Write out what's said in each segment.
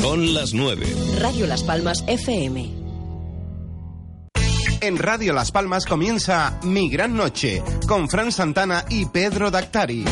Son las 9. Radio Las Palmas FM. En Radio Las Palmas comienza Mi Gran Noche con Fran Santana y Pedro Dactari.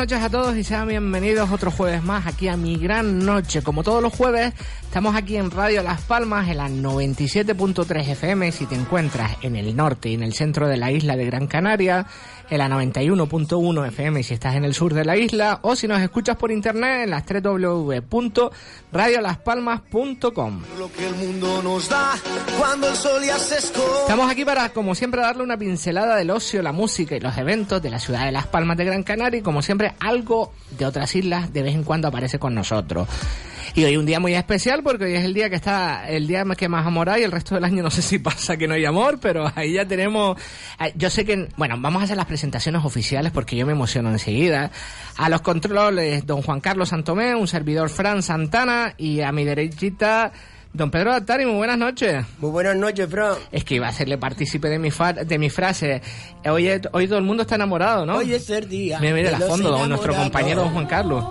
Noches a todos y sean bienvenidos otro jueves más aquí a mi gran noche. Como todos los jueves, estamos aquí en Radio Las Palmas en la 97.3 FM si te encuentras en el norte y en el centro de la isla de Gran Canaria, en la 91.1 FM si estás en el sur de la isla o si nos escuchas por internet en las www.radiolaspalmas.com. Lo que el mundo nos da cuando el sol ya se esconde. Estamos aquí para, como siempre, darle una pincelada del ocio, la música y los eventos de la ciudad de Las Palmas de Gran Canaria y, como siempre, algo de otras islas de vez en cuando aparece con nosotros. Y hoy un día muy especial porque hoy es el día que está, el día que más amor hay, el resto del año no sé si pasa que no hay amor, pero ahí ya tenemos, eh, yo sé que, bueno, vamos a hacer las presentaciones oficiales porque yo me emociono enseguida. A los controles, don Juan Carlos Santomé, un servidor Fran Santana y a mi derechita, Don Pedro Dattari, muy buenas noches. Muy buenas noches, Fran. Es que iba a serle partícipe de mi, fa- de mi frase. Hoy, hoy todo el mundo está enamorado, ¿no? Hoy es el día. Mira, mira, de a los fondo, don- nuestro compañero don Juan Carlos.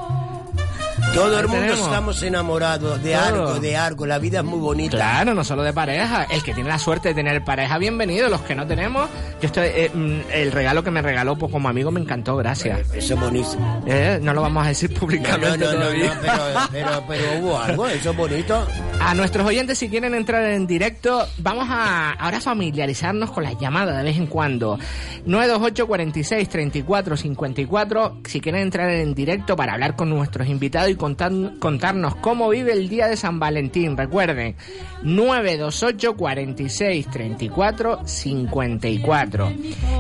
Todo el mundo tenemos. estamos enamorados de Todo. algo, de algo. La vida es muy bonita. Claro, no solo de pareja. El que tiene la suerte de tener pareja, bienvenido. Los que no tenemos, yo estoy, eh, mm, el regalo que me regaló pues, como amigo me encantó, gracias. Eso es buenísimo. Eh, no lo vamos a decir No, no, públicamente no, no, todavía. no, pero, pero, pero hubo algo, eso es bonito. A nuestros oyentes, si quieren entrar en directo, vamos a ahora familiarizarnos con las llamadas de vez en cuando. 928 46 34 54. Si quieren entrar en directo para hablar con nuestros invitados y contar- contarnos cómo vive el día de San Valentín, recuerden. 928 46 34 54.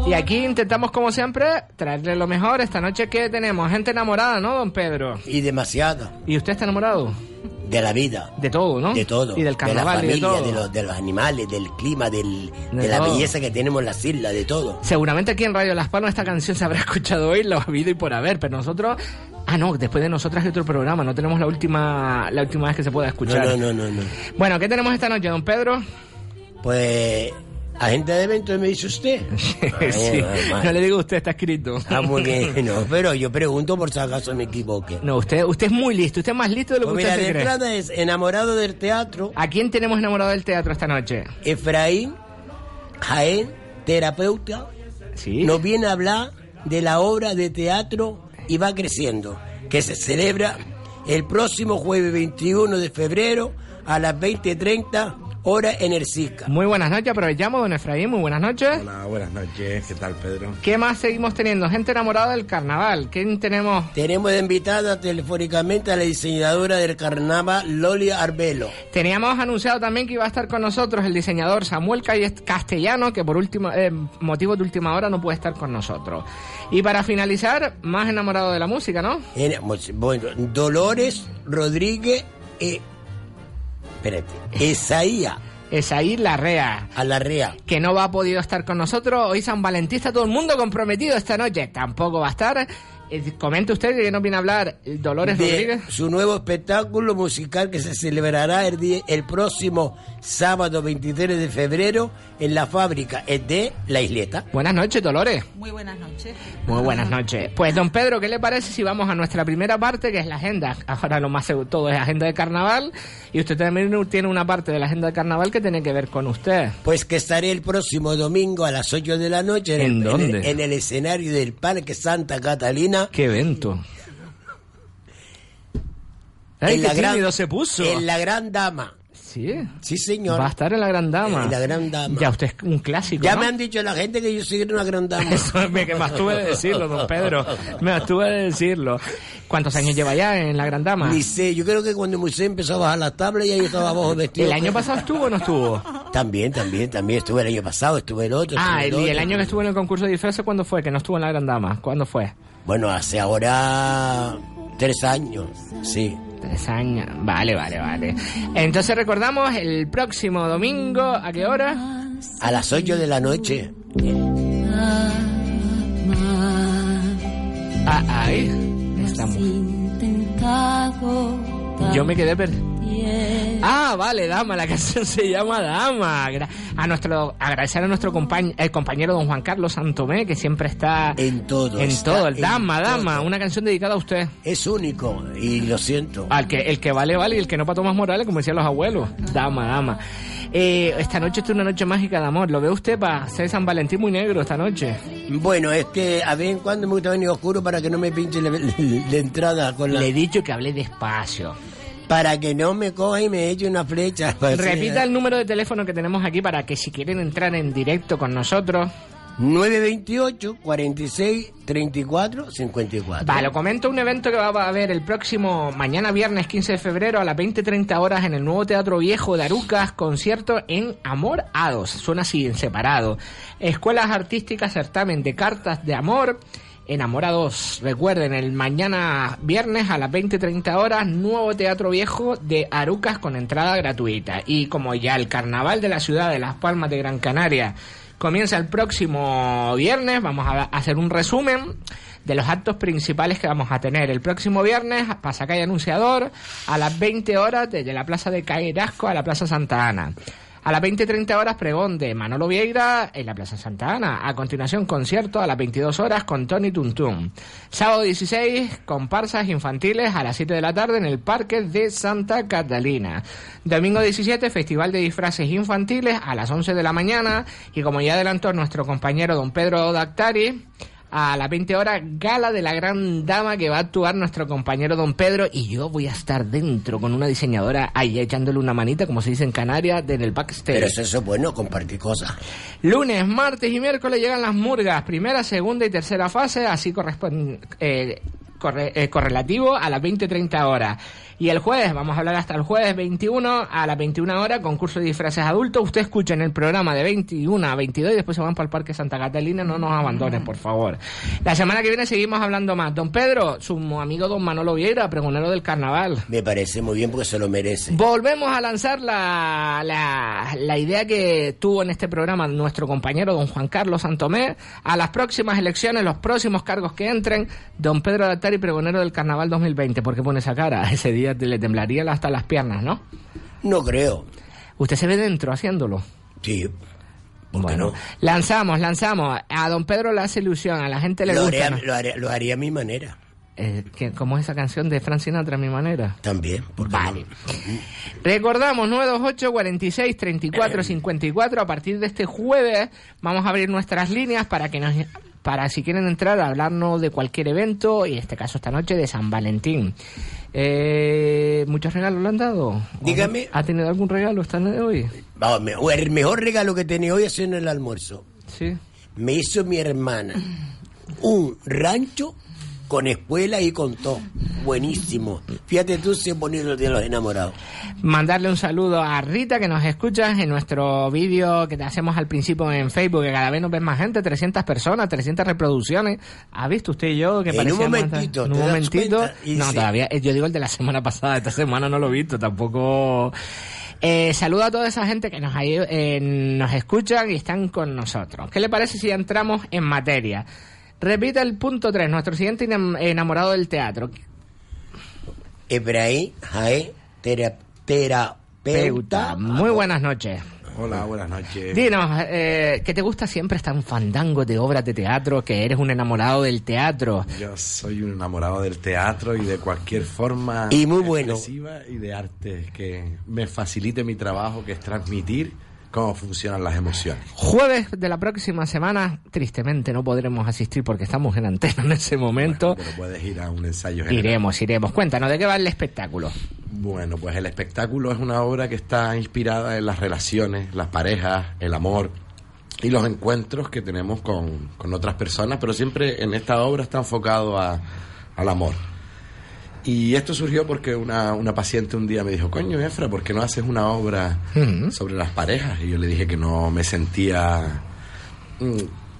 Y aquí intentamos, como siempre, traerle lo mejor. Esta noche que tenemos gente enamorada, ¿no, don Pedro? Y demasiado. ¿Y usted está enamorado? De la vida. De todo, ¿no? De todo. Y del carnaval de la y de familia, todo. de, los, de los animales, del clima, del, De la todo. belleza que tenemos en las islas, de todo. Seguramente aquí en Radio Las Palmas esta canción se habrá escuchado hoy, lo ha habido y por haber, pero nosotros... Ah, no, después de nosotras hay otro programa, no tenemos la última la última vez que se pueda No, escuchar. no, no, no, no. Bueno, ¿qué tenemos esta noche, don Pedro? Pues, agente de eventos me dice usted. sí, no le digo usted, está escrito. Ah, muy bien. No, pero yo pregunto por si acaso me equivoque. No, usted, usted es muy listo, usted es más listo de lo que Pues usted mira, se de cree. entrada es enamorado del teatro, ¿A quién tenemos enamorado del teatro esta noche? Efraín Jaén, terapeuta, Sí. nos viene a hablar de la obra de teatro y va creciendo, que se celebra el próximo jueves 21 de febrero a las 20.30 hora en el. Muy buenas noches, aprovechamos, don Efraín, muy buenas noches. Hola, buenas noches. ¿Qué tal, Pedro? ¿Qué más seguimos teniendo? Gente enamorada del carnaval. ¿Quién tenemos? Tenemos de invitada telefónicamente a la diseñadora del carnaval, Loli Arbelo. Teníamos anunciado también que iba a estar con nosotros el diseñador Samuel Castellano, que por último, eh, motivos de última hora no puede estar con nosotros. Y para finalizar, más enamorado de la música, ¿no? En- Bueno, Dolores Rodríguez e... Espérate. Esaía Esaí Larrea, Alarrea. que no va a podido estar con nosotros. Hoy San Valentín está todo el mundo comprometido esta noche. Tampoco va a estar. Eh, comente usted que nos viene a hablar Dolores de Rodríguez. su nuevo espectáculo musical que se celebrará el, día- el próximo sábado 23 de febrero en la fábrica es de La Isleta. Buenas noches, Dolores. Muy buenas noches. Muy buenas noches. Pues, don Pedro, ¿qué le parece si vamos a nuestra primera parte, que es la agenda? Ahora lo más seguro, todo es agenda de carnaval, y usted también tiene una parte de la agenda de carnaval que tiene que ver con usted. Pues que estaré el próximo domingo a las 8 de la noche en, ¿En el, dónde? el- en el escenario del Parque Santa Catalina. ¡Qué evento! ¡Ay, en qué la gran- se puso! En la Gran Dama. Sí. Sí, señor. Va a estar en la Gran Dama. En la Gran Dama. Ya usted es un clásico. Ya ¿no? me han dicho la gente que yo soy una gran dama. Eso me, que me abstuve de decirlo, don Pedro. Me abstuve de decirlo. ¿Cuántos años lleva ya en la Gran Dama? Ni sé, yo creo que cuando Moisés empezó a bajar las tablas y ahí estaba abajo vestido. ¿El año pasado estuvo o no estuvo? También, también, también estuve el año pasado, estuve el otro. Ah, el, y el otro. año que estuvo en el concurso de disfraces, ¿cuándo fue? Que no estuvo en la Gran Dama. ¿Cuándo fue? Bueno, hace ahora tres años, sí. Tres años. Vale, vale, vale. Entonces recordamos el próximo domingo, ¿a qué hora? A las ocho de la noche. Ah, ahí estamos. Yo me quedé per... Ah, vale, Dama, la canción se llama Dama. A nuestro, agradecer a nuestro compañ- el compañero don Juan Carlos Santomé, que siempre está En todo. en todo. El Dama, todo. Dama, una canción dedicada a usted. Es único y lo siento. Al que, el que vale, vale, y el que no para Tomás Morales, como decían los abuelos. Dama, dama. Eh, esta noche es una noche mágica de amor. ¿Lo ve usted para ser San Valentín muy negro esta noche? Bueno, es que a vez en cuando me gusta venir oscuro para que no me pinche la, la entrada con la... Le he dicho que hablé despacio. Para que no me coja y me eche una flecha. Repita el número de teléfono que tenemos aquí para que si quieren entrar en directo con nosotros. 928 46 34 54. Vale, lo comento un evento que va a haber el próximo mañana viernes 15 de febrero a las 20.30 horas en el nuevo Teatro Viejo de Arucas, concierto en Amor Hados, suena así en separado. Escuelas Artísticas, certamen de cartas de amor. Enamorados, recuerden, el mañana viernes a las 20.30 horas, nuevo Teatro Viejo de Arucas con entrada gratuita. Y como ya el carnaval de la ciudad de Las Palmas de Gran Canaria comienza el próximo viernes, vamos a hacer un resumen de los actos principales que vamos a tener el próximo viernes, Pasacalle Anunciador, a las 20 horas desde la Plaza de Cairasco a la Plaza Santa Ana. A las 20.30 horas, pregón de Manolo Vieira en la Plaza Santa Ana. A continuación, concierto a las 22 horas con Tony Tuntún. Sábado 16, comparsas infantiles a las 7 de la tarde en el Parque de Santa Catalina. Domingo 17, Festival de Disfraces Infantiles a las 11 de la mañana. Y como ya adelantó nuestro compañero don Pedro Dactari, a las 20 horas, gala de la gran dama que va a actuar nuestro compañero don Pedro y yo voy a estar dentro con una diseñadora ahí echándole una manita, como se dice en Canarias, en el backstage. Pero eso, eso es bueno, compartir cosas. Lunes, martes y miércoles llegan las murgas, primera, segunda y tercera fase, así corresponde, eh, corre- eh, correlativo a las 20-30 horas. Y el jueves, vamos a hablar hasta el jueves 21 a las 21 horas, concurso de disfraces adultos. Usted escucha en el programa de 21 a 22 y después se van para el Parque Santa Catalina. No nos abandonen, por favor. La semana que viene seguimos hablando más. Don Pedro, su amigo don Manolo Vieira, pregonero del carnaval. Me parece muy bien porque se lo merece. Volvemos a lanzar la, la, la idea que tuvo en este programa nuestro compañero don Juan Carlos Santomé. A las próximas elecciones, los próximos cargos que entren, don Pedro Dattari, pregonero del Carnaval 2020. ¿Por qué pone esa cara? Ese día te- le temblarían hasta las piernas, ¿no? No creo. ¿Usted se ve dentro haciéndolo? Sí. ¿por qué Bueno, no? lanzamos, lanzamos. A don Pedro le hace ilusión, a la gente le Lo gusta. haría, ¿no? lo, haría, lo haría a mi manera. Eh, que- como esa canción de Frank Sinatra, mi manera. También. ¿por qué Vale. no? Recordamos 928 46 34 54 a partir de este jueves vamos a abrir nuestras líneas para que nos para si quieren entrar a hablarnos de cualquier evento y en este caso esta noche de San Valentín. Eh, ¿Muchos regalos le han dado? Dígame. ¿Ha tenido algún regalo esta noche de hoy? Vamos, el mejor regalo que tenía hoy ha sido en el almuerzo. Sí. Me hizo mi hermana un rancho con espuela y con todo. Buenísimo. Fíjate tú si es bonito el día de los enamorados. Mandarle un saludo a Rita que nos escuchas en nuestro vídeo que te hacemos al principio en Facebook, que cada vez nos ven más gente, 300 personas, 300 reproducciones. ¿Ha visto usted y yo que En un momentito, En ¿te un momentito. No, sí. todavía. eh, Yo digo el de la semana pasada, esta semana no lo he visto, tampoco. Eh, saludo a toda esa gente que nos, eh, nos escuchan y están con nosotros. ¿Qué le parece si entramos en materia? Repita el punto 3, nuestro siguiente enam- enamorado del teatro. Ebrahim Jaé, tera- terapeuta. Peuta. Muy buenas noches. Hola, buenas noches. Dinos, eh, ¿qué te gusta siempre estar en fandango de obras de teatro? Que eres un enamorado del teatro. Yo soy un enamorado del teatro y de cualquier forma Y muy bueno. expresiva y de arte que me facilite mi trabajo, que es transmitir cómo funcionan las emociones. Jueves de la próxima semana, tristemente no podremos asistir porque estamos en antena en ese momento. Pero puedes ir a un ensayo general. Iremos, iremos. Cuéntanos, ¿de qué va el espectáculo? Bueno, pues el espectáculo es una obra que está inspirada en las relaciones, las parejas, el amor y los encuentros que tenemos con, con otras personas, pero siempre en esta obra está enfocado a- al amor. Y esto surgió porque una, una paciente un día me dijo, coño, Efra, ¿por qué no haces una obra sobre las parejas? Y yo le dije que no me sentía mm,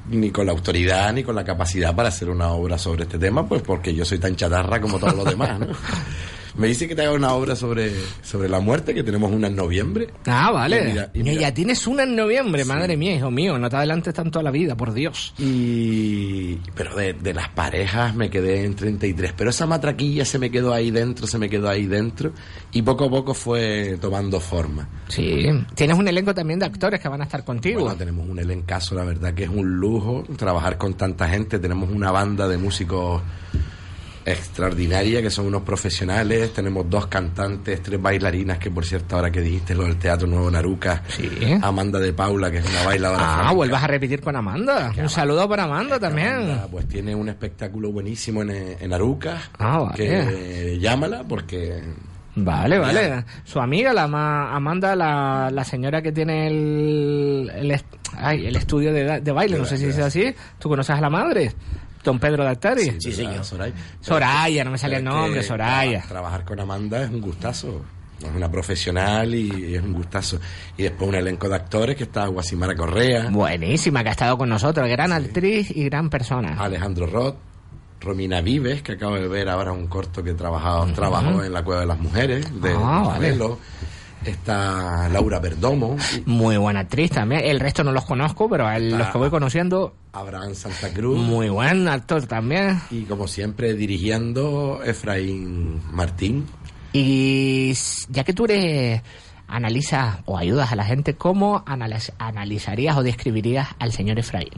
ni con la autoridad ni con la capacidad para hacer una obra sobre este tema, pues porque yo soy tan chatarra como todos los demás, ¿no? Me dice que te haga una obra sobre, sobre la muerte, que tenemos una en noviembre. Ah, vale. Y mira- y Y mira- ya tienes una en noviembre, madre mía, hijo mío. No te adelantes tanto a la vida, por Dios. Y, pero de, de las parejas me quedé en 33. Pero esa matraquilla se me quedó ahí dentro, se me quedó ahí dentro. Y poco a poco fue tomando forma. Sí. Tienes un elenco también de actores que van a estar contigo. Bueno, tenemos un elencazo, la verdad que es un lujo trabajar con tanta gente. Tenemos una banda de músicos extraordinaria, que son unos profesionales. Tenemos dos cantantes, tres bailarinas, que por cierto, ahora que dijiste lo del Teatro Nuevo Naruca, Sí. Amanda de Paula, que es una bailadora. Ah, vuelvas a repetir con Amanda. Un saludo para Amanda también. Amanda, pues tiene un espectáculo buenísimo en, en Aruca. Ah, vale. Que llámala porque Vale, vale. Su amiga, la ma- Amanda, la, la señora que tiene el, el, est- ay, el estudio de, de baile, no sé si es así. ¿Tú conoces a la madre? Don Pedro Dactari. Sí, señor. Soraya. Soraya, no me salía el nombre, Soraya. tra- trabajar con Amanda es un gustazo. Es una profesional y es un gustazo. Y después un elenco de actores que está Guasimara Correa, Buenísima, que ha estado con nosotros. Gran actriz y gran persona. Alejandro Roth, Romina Vives, que acabo de ver ahora un corto que trabajado, trabajó en la Cueva de las Mujeres, de Ah, vale. Está Laura Perdomo, Muy buena actriz también. El resto no los conozco, pero a los que voy conociendo, Abraham Santa Cruz. muy buen actor también. Y como siempre, dirigiendo Efraín Martín. Y ya que tú eres analizas o ayudas a la gente, ¿cómo analiz- analizarías o describirías al señor Efraín?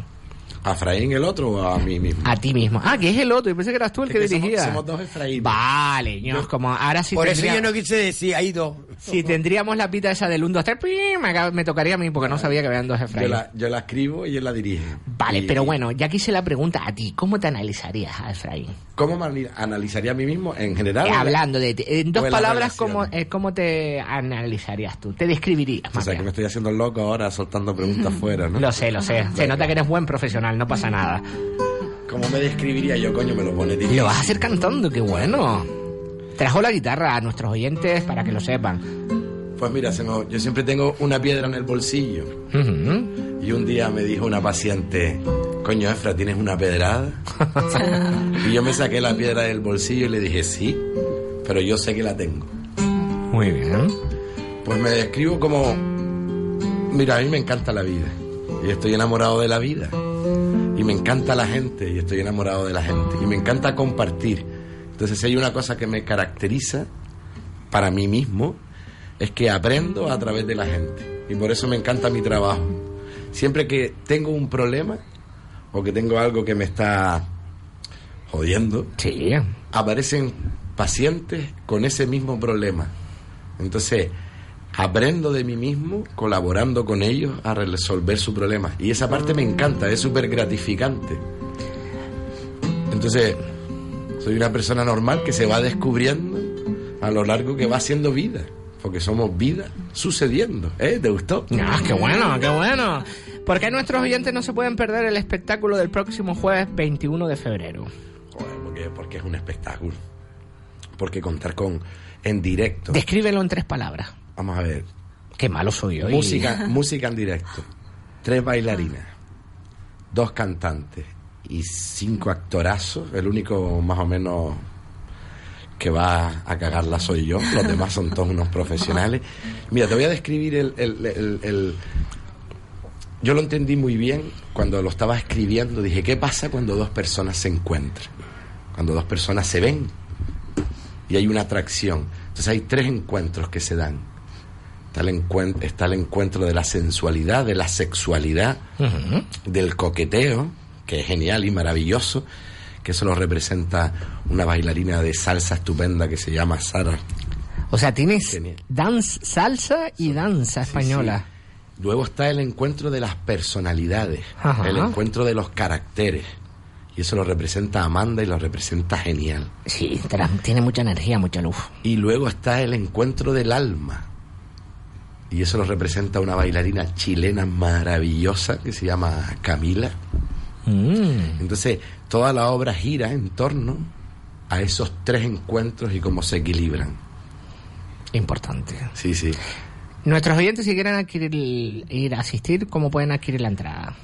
¿A Efraín el otro o a mí mismo? A ti mismo. Ah, que es el otro. Yo pensé que eras tú el Es que, que somos- dirigía. somos dos Efraín. Vale, ños, como ahora sí Por eso yo no quise decir, hay dos. Si tendríamos la pita esa del 1, 2, 3, me, me tocaría a mí porque no sabía que habían dos Yo Efraín. la, yo la escribo y él la dirige. Vale, Y- pero bueno, ya que hice la pregunta a ti, ¿cómo te analizarías a Efraín? ¿Cómo me analizaría a mí mismo en general? Eh, hablando de ti. En dos palabras? ¿cómo, eh, ¿cómo te analizarías tú? ¿Te describirías? O sea, que me estoy haciendo loco ahora soltando preguntas fuera, ¿no? Lo sé, lo sé. Se nota que eres buen profesional, no pasa nada. ¿Cómo me describiría yo, coño? Me lo pone Y difícil. lo vas a hacer cantando, qué bueno. Trajo la guitarra a nuestros oyentes para que lo sepan. Pues mira, se me- yo siempre tengo una piedra en el bolsillo. Y un día me dijo una paciente, coño, Efra, ¿tienes una pedrada? y yo me saqué la piedra del bolsillo y le dije, sí, pero yo sé que la tengo. Muy bien. Pues me describo como, mira, a mí me encanta la vida. Y estoy enamorado de la vida. Y me encanta la gente y estoy enamorado de la gente. Y me encanta compartir. Entonces, si hay una cosa que me caracteriza para mí mismo, es que aprendo a través de la gente. Y por eso me encanta mi trabajo. Siempre que tengo un problema o que tengo algo que me está jodiendo, Sí. aparecen pacientes con ese mismo problema. Entonces, aprendo de mí mismo colaborando con ellos a resolver su problema. Y esa parte me encanta, es súper gratificante. Entonces, soy una persona normal que se va descubriendo a lo largo que va haciendo vida. Porque somos vida sucediendo. ¿Eh? ¿Te gustó? Ah, qué bueno, qué bueno. ¿Por qué nuestros oyentes no se pueden perder el espectáculo del próximo jueves 21 de febrero? Joder, porque, porque es un espectáculo. Porque contar con en directo. Descríbelo en tres palabras. Vamos a ver. Qué malo soy hoy. Música, música en directo. Tres bailarinas, dos cantantes y cinco actorazos. El único más o menos que va a cagarla soy yo. Los demás son todos unos profesionales. Mira, te voy a describir el... el- el- el- Yo lo entendí muy bien cuando lo estaba escribiendo. Dije, ¿qué pasa cuando dos personas se encuentran? Cuando dos personas se ven y hay una atracción. Entonces hay tres encuentros que se dan. Está el, encuent- está el encuentro de la sensualidad, de la sexualidad, del coqueteo, que es genial y maravilloso, que eso lo representa una bailarina de salsa estupenda que se llama Sara. O sea, tienes dance, salsa y danza española. Luego está el encuentro de las personalidades, Ajá. el encuentro de los caracteres. Y eso lo representa Amanda y lo representa genial. Sí, tiene mucha energía, mucha luz. Y luego está el encuentro del alma. Y eso lo representa una bailarina chilena maravillosa que se llama Camila. Mm. Entonces, toda la obra gira en torno a esos tres encuentros y cómo se equilibran. Importante. Sí, sí. Nuestros oyentes, si quieren adquirir, ir a asistir, ¿cómo pueden adquirir la entrada?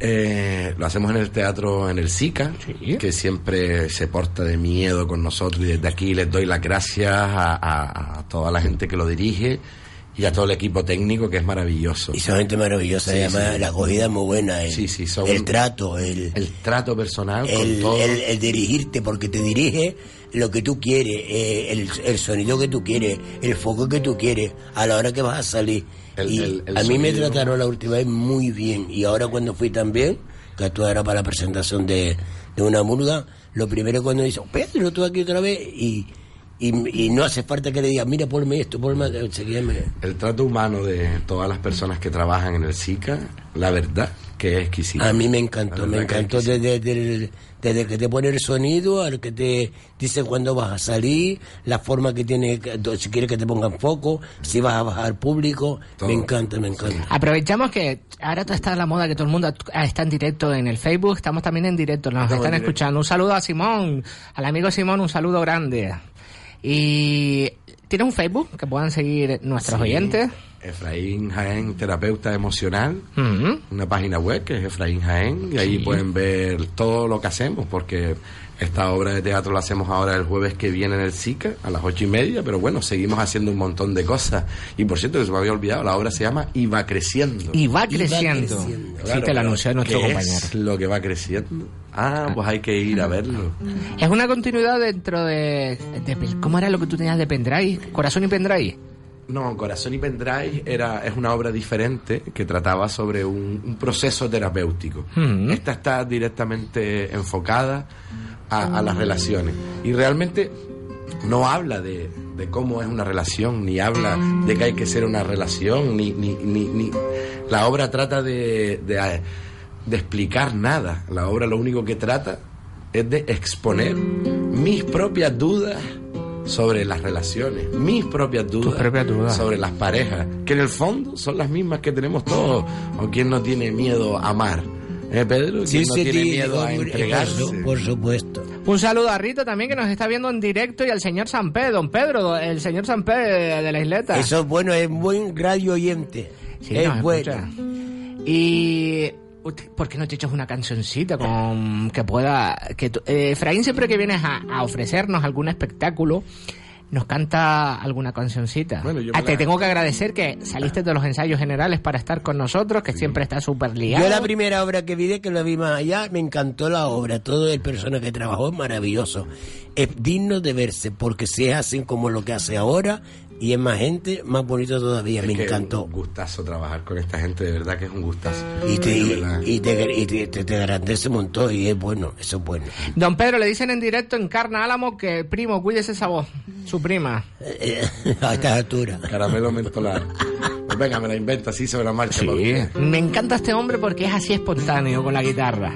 Eh, lo hacemos en el teatro, en el SICA, Sí. que siempre se porta de miedo con nosotros y desde aquí les doy las gracias a, a- a toda la gente que lo dirige y a todo el equipo técnico que es maravilloso. Y son gente maravillosa, Sí, además sí. la acogida es muy buena. El, Sí, sí, son- el trato, el, El trato personal con el, todo. el- el dirigirte, porque te dirige lo que tú quieres, eh, el, el sonido que tú quieres, el foco que tú quieres, a la hora que vas a salir. Y a mí me trataron la última vez muy bien. Y ahora cuando fui también, que tú era para la presentación de, de una murga, lo primero cuando dice, Pedro, tú aquí otra vez, y, y, y no hace falta que le digas, mira, ponme esto, ponme... El trato humano de todas las personas que trabajan en el SICA, la verdad que es exquisito. A mí me encantó, me encantó desde, desde, desde que te pone el sonido, al que te dice cuándo vas a salir, la forma que tiene, si quieres que te pongan foco, si vas a bajar público, Todo. me encanta, me encanta. Aprovechamos que ahora está la moda que todo el mundo está en directo en el Facebook, estamos también en directo, nos Estamos están escuchando. Un saludo a Simón, al amigo Simón, un saludo grande. Y tiene un Facebook que puedan seguir nuestros Sí. oyentes. Efraín Jaén, terapeuta emocional. Ujú. Una página web que es Efraín Jaén y ahí pueden ver todo lo que hacemos porque esta obra de teatro la hacemos ahora el jueves que viene en el SICA a las ocho y media, pero bueno, seguimos haciendo un montón de cosas. Y por cierto, que se me había olvidado, la obra se llama Y va creciendo. Y va Y va creciendo. sí, te lo anunció nuestro ¿Qué compañero. es lo que va creciendo? Ah, pues hay que ir a verlo. Es una continuidad dentro de, de- ¿Cómo era lo que tú tenías de pendrive? ¿Corazón y pendrive? No, Corazón y Pendrive era, es una obra diferente que trataba sobre un, un proceso terapéutico. Mm. Esta está directamente enfocada a, a las relaciones. Y realmente no habla de, de cómo es una relación, ni habla de que hay que ser una relación, ni, ni, ni, ni- la obra trata de, de, de explicar nada. La obra lo único que trata es de exponer mis propias dudas sobre las relaciones, mis propias dudas, propias dudas. sobre las parejas, que en el fondo son las mismas que tenemos todos. O quien no tiene miedo a amar, ¿eh, Pedro? ¿Quién no sí, tiene sí, miedo a hombre, entregarse? eso, por supuesto. Un saludo a Rita también que nos está viendo en directo y al señor San Pedro, don Pedro, el señor San Pedro de la isleta. Eso es bueno, es buen radio oyente. Sí, es bueno. escucha. Y ¿por qué no te echas una cancioncita con que pueda que eh, Efraín siempre que vienes a, a ofrecernos algún espectáculo nos canta alguna cancioncita. Bueno, yo Ah, te tengo que agradecer que saliste de los ensayos generales para estar con nosotros, que siempre está súper ligado. Yo la primera obra que vi de que la vi más allá, me encantó la obra, todo el personaje que trabajó es maravilloso. Es digno de verse, porque si es así como lo que hace ahora, y es más gente, más bonito todavía, Es me que encantó. Es un gustazo trabajar con esta gente, de verdad que es un gustazo. Y te, y te, y te, te, te agrandece un montón, y es bueno, eso es bueno. Don Pedro le dicen en directo en Carna Álamo que primo, cuídese esa voz, su prima. Eh, a estas alturas. Caramelo mentolado. Pues venga, me la invento así sobre la marcha. usted. Me encanta este hombre porque es así espontáneo con la guitarra.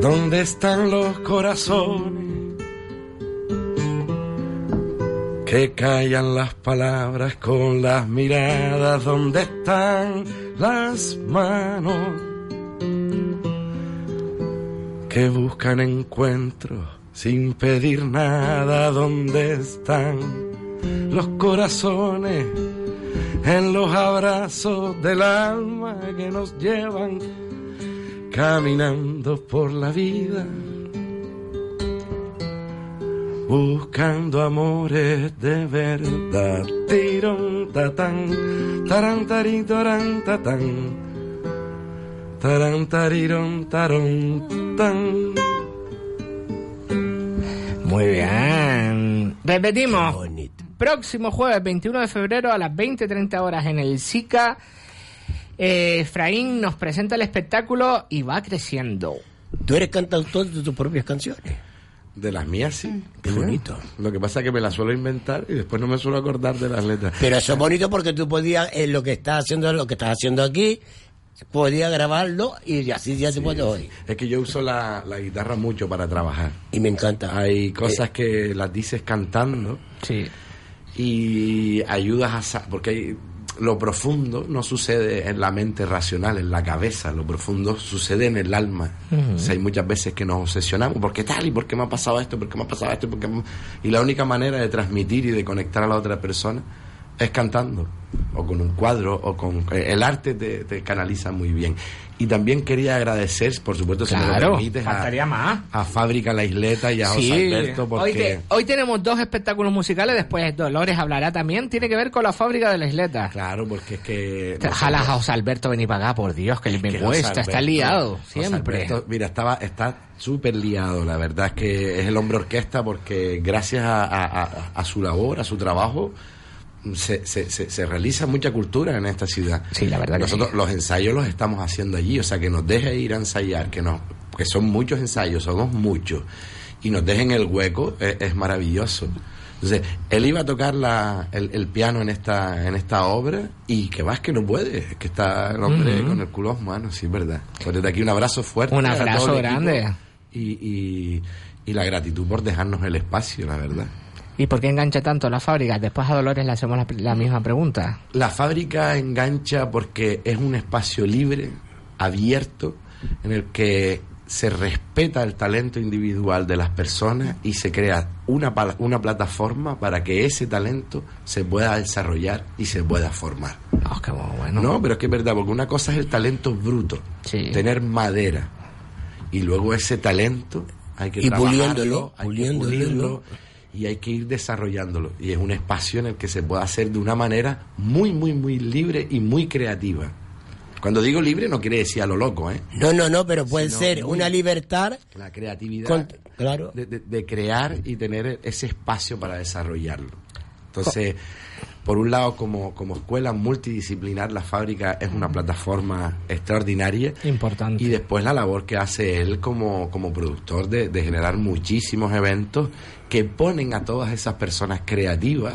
¿Dónde están los corazones que callan las palabras con las miradas? ¿Dónde están las manos que buscan encuentros sin pedir nada? ¿Dónde están los corazones en los abrazos del alma que nos llevan? Caminando por la vida, buscando amores de verdad. Tirón, tatán, taran, tarín, tarán, tatán, taran, tarirón, tarón, tan. Muy bien. Repetimos. Próximo jueves 21 de febrero a las 20.30 horas en el SICA. Eh, Efraín nos presenta el espectáculo y va creciendo. Tú eres cantautor de tus propias canciones. De las mías sí. Qué bonito. Lo que pasa es que me las suelo inventar y después no me suelo acordar de las letras. Pero eso es bonito porque tú podías, en lo que estás haciendo, lo que estás haciendo aquí, podías grabarlo y así ya te puedes oír. Es que yo uso la, la guitarra mucho para trabajar. Y me encanta. Hay cosas que las dices cantando Sí. y ayudas a... Porque hay- lo profundo no sucede en la mente racional, en la cabeza, lo profundo sucede en el alma. O sea, hay muchas veces que nos obsesionamos, ¿por qué tal? ¿Y por qué me ha pasado esto? ¿Por qué me ha pasado esto? ¿Por qué me-?" Y la única manera de transmitir y de conectar a la otra persona es cantando, o con un cuadro, o con... eh, El arte te, te canaliza muy bien. Y también quería agradecer, por supuesto, si me lo Claro, permites, a, faltaría más. a Fábrica La Isleta y a José Alberto, porque... hoy, te- hoy tenemos dos espectáculos musicales, después Dolores hablará también, tiene que ver con la fábrica de la isleta. Claro, porque es que... Jalas a José Alberto venir para acá, por Dios, que me que cuesta, está liado, siempre. Alberto, mira, estaba, está súper liado, la verdad es que es el hombre orquesta porque gracias a, a- a- a su labor, a su trabajo, se, se, se, se realiza mucha cultura en esta ciudad. Sí, la verdad que Nosotros sí. los ensayos los estamos haciendo allí, o sea, que nos deje ir a ensayar, que, nos, que son muchos ensayos, somos muchos, y nos dejen el hueco, es, es maravilloso. Entonces, él iba a tocar la, el, el piano en esta, en esta obra y que vas que no puede, es que está el hombre con el culo en manos, sí, es verdad. Desde aquí un abrazo fuerte. Un a abrazo grande. Y, y, y la gratitud por dejarnos el espacio, la verdad. ¿Y por qué engancha tanto la fábrica? Después a Dolores le hacemos la, la misma pregunta. La fábrica engancha porque es un espacio libre, abierto, en el que se respeta el talento individual de las personas y se crea una, una plataforma para que ese talento se pueda desarrollar y se pueda formar. Oh, qué bueno. No, pero es que es verdad, porque una cosa es el talento bruto, Sí. tener madera, y luego ese talento hay que Y trabajarlo, puliéndolo, hay que puliéndolo. Y hay que ir desarrollándolo. Y es un espacio en el que se puede hacer de una manera muy, muy, muy libre y muy creativa. Cuando digo libre no quiere decir a lo loco, ¿eh? No, no, no, pero puede Sino ser una libertad. La creatividad Con- claro. de, de- de crear y tener ese espacio para desarrollarlo. Entonces, por un lado, como, como escuela multidisciplinar, la fábrica es una plataforma extraordinaria. Importante. Y después la labor que hace él como, como productor de, de generar muchísimos eventos que ponen a todas esas personas creativas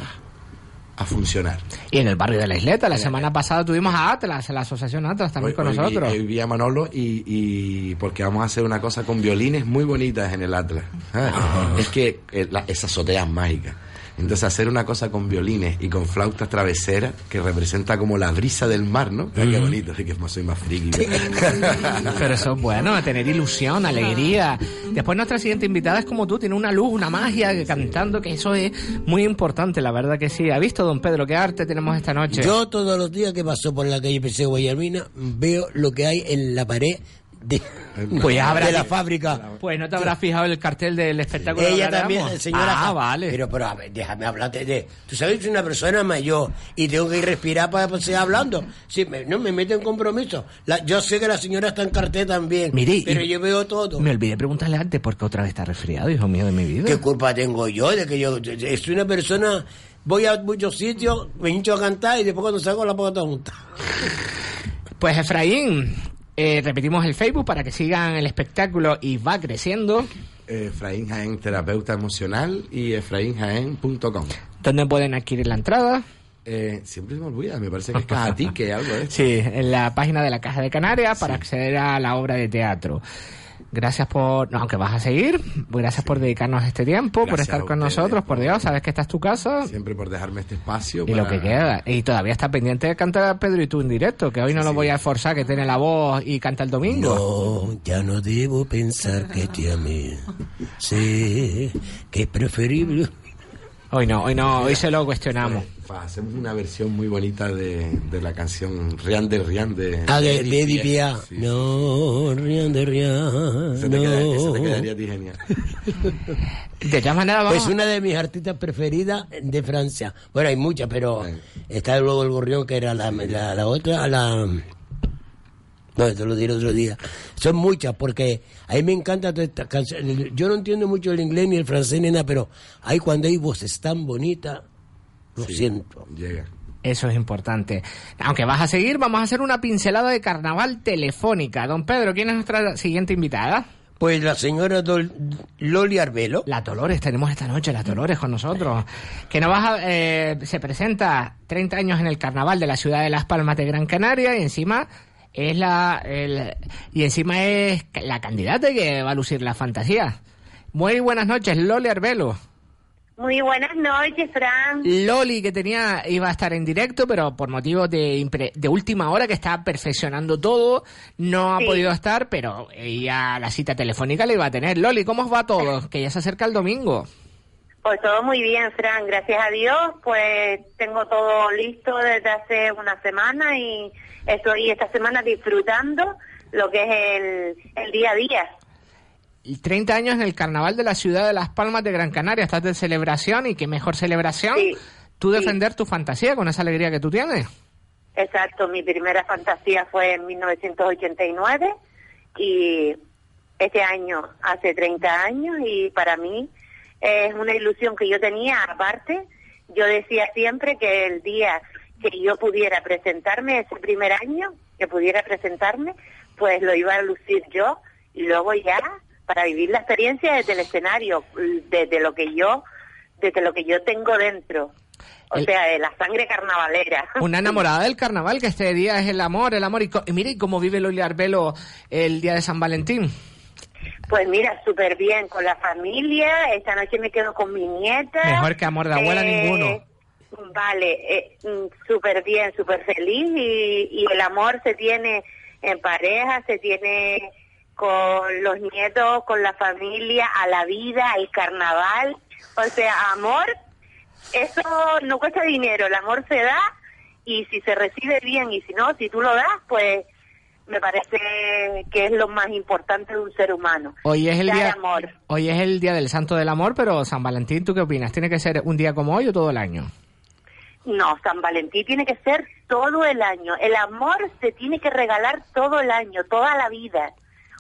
a funcionar. Y en el barrio de la isleta, la semana pasada tuvimos a Atlas, la asociación Atlas también Hoy- con hoy nosotros. Hoy vi a Manolo y, y porque vamos a hacer una cosa con violines muy bonitas en el Atlas. Ah, Es que eh, la- esa azotea es mágica. Entonces hacer una cosa con violines y con flautas traveseras que representa como la brisa del mar, ¿no? Ay, qué bonito, sí que soy más friki. Pero eso es bueno, tener ilusión, alegría. Después nuestra siguiente invitada es como tú, tiene una luz, una magia cantando, que eso es muy importante, la verdad que sí. ¿Ha visto, don Pedro, qué arte tenemos esta noche? Yo todos los días que paso por la calle PC Guayarmina veo lo que hay en la pared de, Pues habrá de la que- fábrica. Pues no te habrás fijado el cartel del espectáculo. Ella que también, señora. Ah, vale. Pero, pero, a ver, déjame hablarte de. Tú sabes, soy una persona mayor y tengo que ir respirar para pues, seguir hablando. Sí, me- no me meten en compromiso. La- yo sé que la señora está en cartel también. Mire, pero yo veo todo. Me olvidé preguntarle antes por qué otra vez está resfriado, hijo mío de mi vida. ¿Qué culpa tengo yo de que yo, yo- yo soy una persona, voy a muchos sitios, me hincho a cantar y después cuando salgo la pongo toda junta? Pues Efraín, eh, repetimos el Facebook para que sigan el espectáculo y va creciendo. Efraín Jaén, terapeuta emocional y efraínjaén.com. ¿Dónde pueden adquirir la entrada? Eh, siempre se me olvida, me parece que es caja que algo de esto. Sí, en la página de la Caja de Canarias para acceder a la obra de teatro. Gracias por, no, aunque vas a seguir, gracias por dedicarnos este tiempo, por Gracias estar a con ustedes nosotros, por por- Dios, sabes que esta es tu casa Siempre por dejarme este espacio. y lo para- que queda. Y todavía está pendiente de cantar a Pedro y tú en directo, que hoy no lo voy a esforzar, que tiene la voz y canta el domingo. No, ya no debo pensar que te amé. Sé que es preferible. Hoy no, hoy no, hoy se lo cuestionamos. Hacemos una versión muy bonita de, de la canción Rian de Rian de, Ah, de, de Edith Piaf. Piaf. Sí. No, rían de rían. Se te, queda- te quedaría a ti genial. De todas maneras, vamos. Es una de mis artistas preferidas de Francia. Bueno, hay muchas, pero Sí. está luego el gorrión, que era la, la, la otra, la... No, te lo diré otro día. Son muchas, porque a mí me encanta todas estas canciones. Yo no entiendo mucho el inglés ni el francés ni nada, pero ahí cuando hay voces tan bonitas, lo siento. Llega. Eso es importante. Aunque vas a seguir, vamos a hacer una pincelada de carnaval telefónica. Don Pedro, ¿quién es nuestra siguiente invitada? Pues la señora Dol- Loli Arbelo. La Dolores, tenemos esta noche la Dolores con nosotros. Que no vas a, eh, se presenta 30 años en el carnaval de la ciudad de Las Palmas de Gran Canaria y encima es la el- y encima es la candidata que va a lucir la fantasía. Muy buenas noches, Loli Arbelo. Muy buenas noches, Fran. Loli que tenía iba a estar en directo, pero por motivos de, de última hora que está perfeccionando todo, no ha Sí. podido estar, pero ella la cita telefónica la iba a tener. Loli, ¿cómo os va todo? Que ya se acerca el domingo. Pues todo muy bien, Fran. Gracias a Dios, pues tengo todo listo desde hace una semana y estoy esta semana disfrutando lo que es el, el día a día. Y 30 años en el carnaval de la ciudad de Las Palmas de Gran Canaria, estás de celebración y qué mejor celebración Sí, tú sí. defender tu fantasía con esa alegría que tú tienes. Exacto, mi primera fantasía fue en 1989 y este año hace 30 años y para mí es una ilusión que yo tenía aparte. Yo decía siempre que el día que yo pudiera presentarme ese primer año, que pudiera presentarme, pues lo iba a lucir yo y luego ya para vivir la experiencia desde el escenario, desde lo que yo, desde lo que yo tengo dentro. O El- sea, de la sangre carnavalera. Una enamorada del carnaval, que este día es el amor, el amor. Y, co- y mire cómo vive Loli Arbelo el día de San Valentín. Pues mira, súper bien con la familia. Esta noche me quedo con mi nieta. Mejor que amor de abuela ninguno. Vale, eh, mm, súper bien, súper feliz y, y el amor se tiene en pareja, se tiene con los nietos, con la familia, a la vida, al carnaval. O sea, amor, eso no cuesta dinero, el amor se da y si se recibe bien y si no, si tú lo das, pues me parece que es lo más importante de un ser humano. Hoy es el día, amor. hoy es el día del Santo del Amor, pero San Valentín, ¿tú qué opinas? ¿Tiene que ser un día como hoy o todo el año? No, San Valentín tiene que ser todo el año. El amor se tiene que regalar todo el año, toda la vida.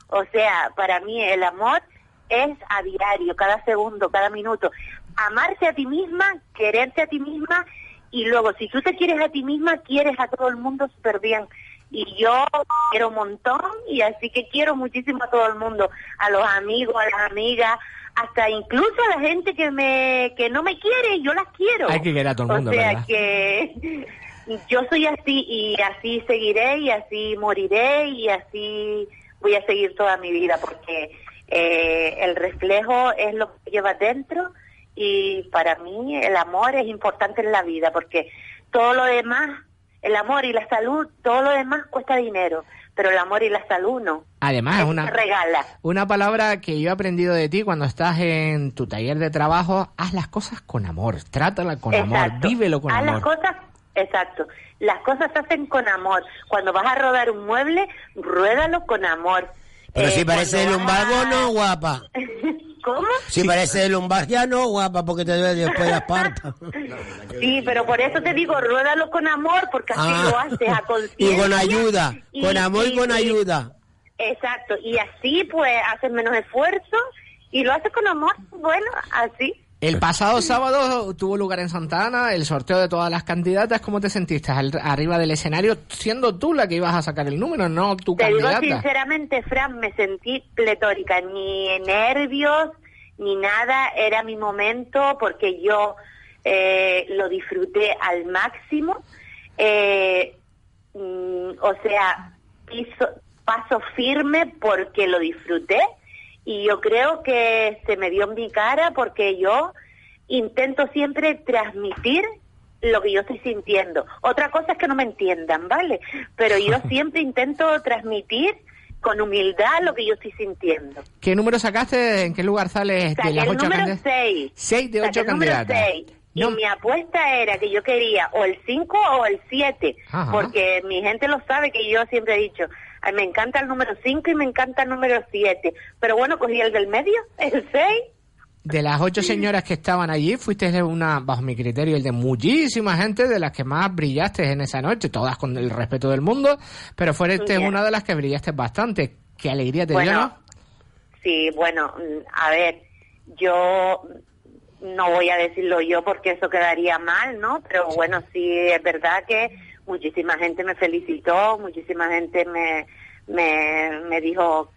O sea, para mí el amor es a diario, cada segundo, cada minuto. Amarse a ti misma, quererte a ti misma y luego si tú te quieres a ti misma, quieres a todo el mundo súper bien. Y yo quiero un montón y así que quiero muchísimo a todo el mundo, a los amigos, a las amigas, hasta incluso a la gente que me que no me quiere, yo las quiero. Hay que querer a todo el mundo, O sea ¿verdad? que yo soy así y así seguiré y así moriré y así voy a seguir toda mi vida porque eh, el reflejo es lo que llevas dentro y para mí el amor es importante en la vida porque todo lo demás, el amor y la salud, todo lo demás cuesta dinero, pero el amor y la salud no. Además, es una, regala. una palabra que yo he aprendido de ti cuando estás en tu taller de trabajo. Haz las cosas con amor, trátala con amor, vívelo con Haz amor. las cosas, exacto. Las cosas se hacen con amor. Cuando vas a rodar un mueble, ruédalo con amor. Pero Eh, si parece de lumbago, a- no, guapa. ¿Cómo? Si parece de lumbar, ya no, guapa, porque te duele después la espalda. Sí, pero por eso te digo, ruédalo con amor, porque así Ah. lo haces a. Y con ayuda, y- con amor y con ayuda. Exacto, y así pues haces menos esfuerzo y lo haces con amor. Bueno, así. El pasado sábado tuvo lugar en Santana el sorteo de todas las candidatas. ¿Cómo te sentiste al- arriba del escenario, siendo tú la que ibas a sacar el número, no tu Te digo candidata? sinceramente, Fran, me sentí pletórica, ni nervios, ni nada, era mi momento porque yo eh, lo disfruté al máximo. Eh, mm, o sea, piso- paso firme porque lo disfruté y yo creo que se me dio en mi cara porque yo intento siempre transmitir lo que yo estoy sintiendo. Otra cosa es que no me entiendan, ¿vale? Pero yo siempre intento transmitir con humildad lo que yo estoy sintiendo. ¿Qué número sacaste? ¿En qué lugar sales de Saqué las el ocho número candidatas? 6. Seis de ocho candidatas. Y mi apuesta era que yo quería o el 5 o el 7, Ajá. porque mi gente lo sabe que yo siempre he dicho, "Ay, me encanta el número 5 y me encanta el número 7, pero bueno, cogí el del medio, el 6. De las ocho señoras que estaban allí, fuiste una, bajo mi criterio, el de muchísima gente de las que más brillaste en esa noche, todas con el respeto del mundo, pero fuiste Bien. una de las que brillaste bastante. Qué alegría te Bueno, dio, ¿no? Sí, bueno, mm, a ver, yo no voy a decirlo yo porque eso quedaría mal, ¿no? Pero bueno, sí, es verdad que muchísima gente me felicitó, muchísima gente me, me, me dijo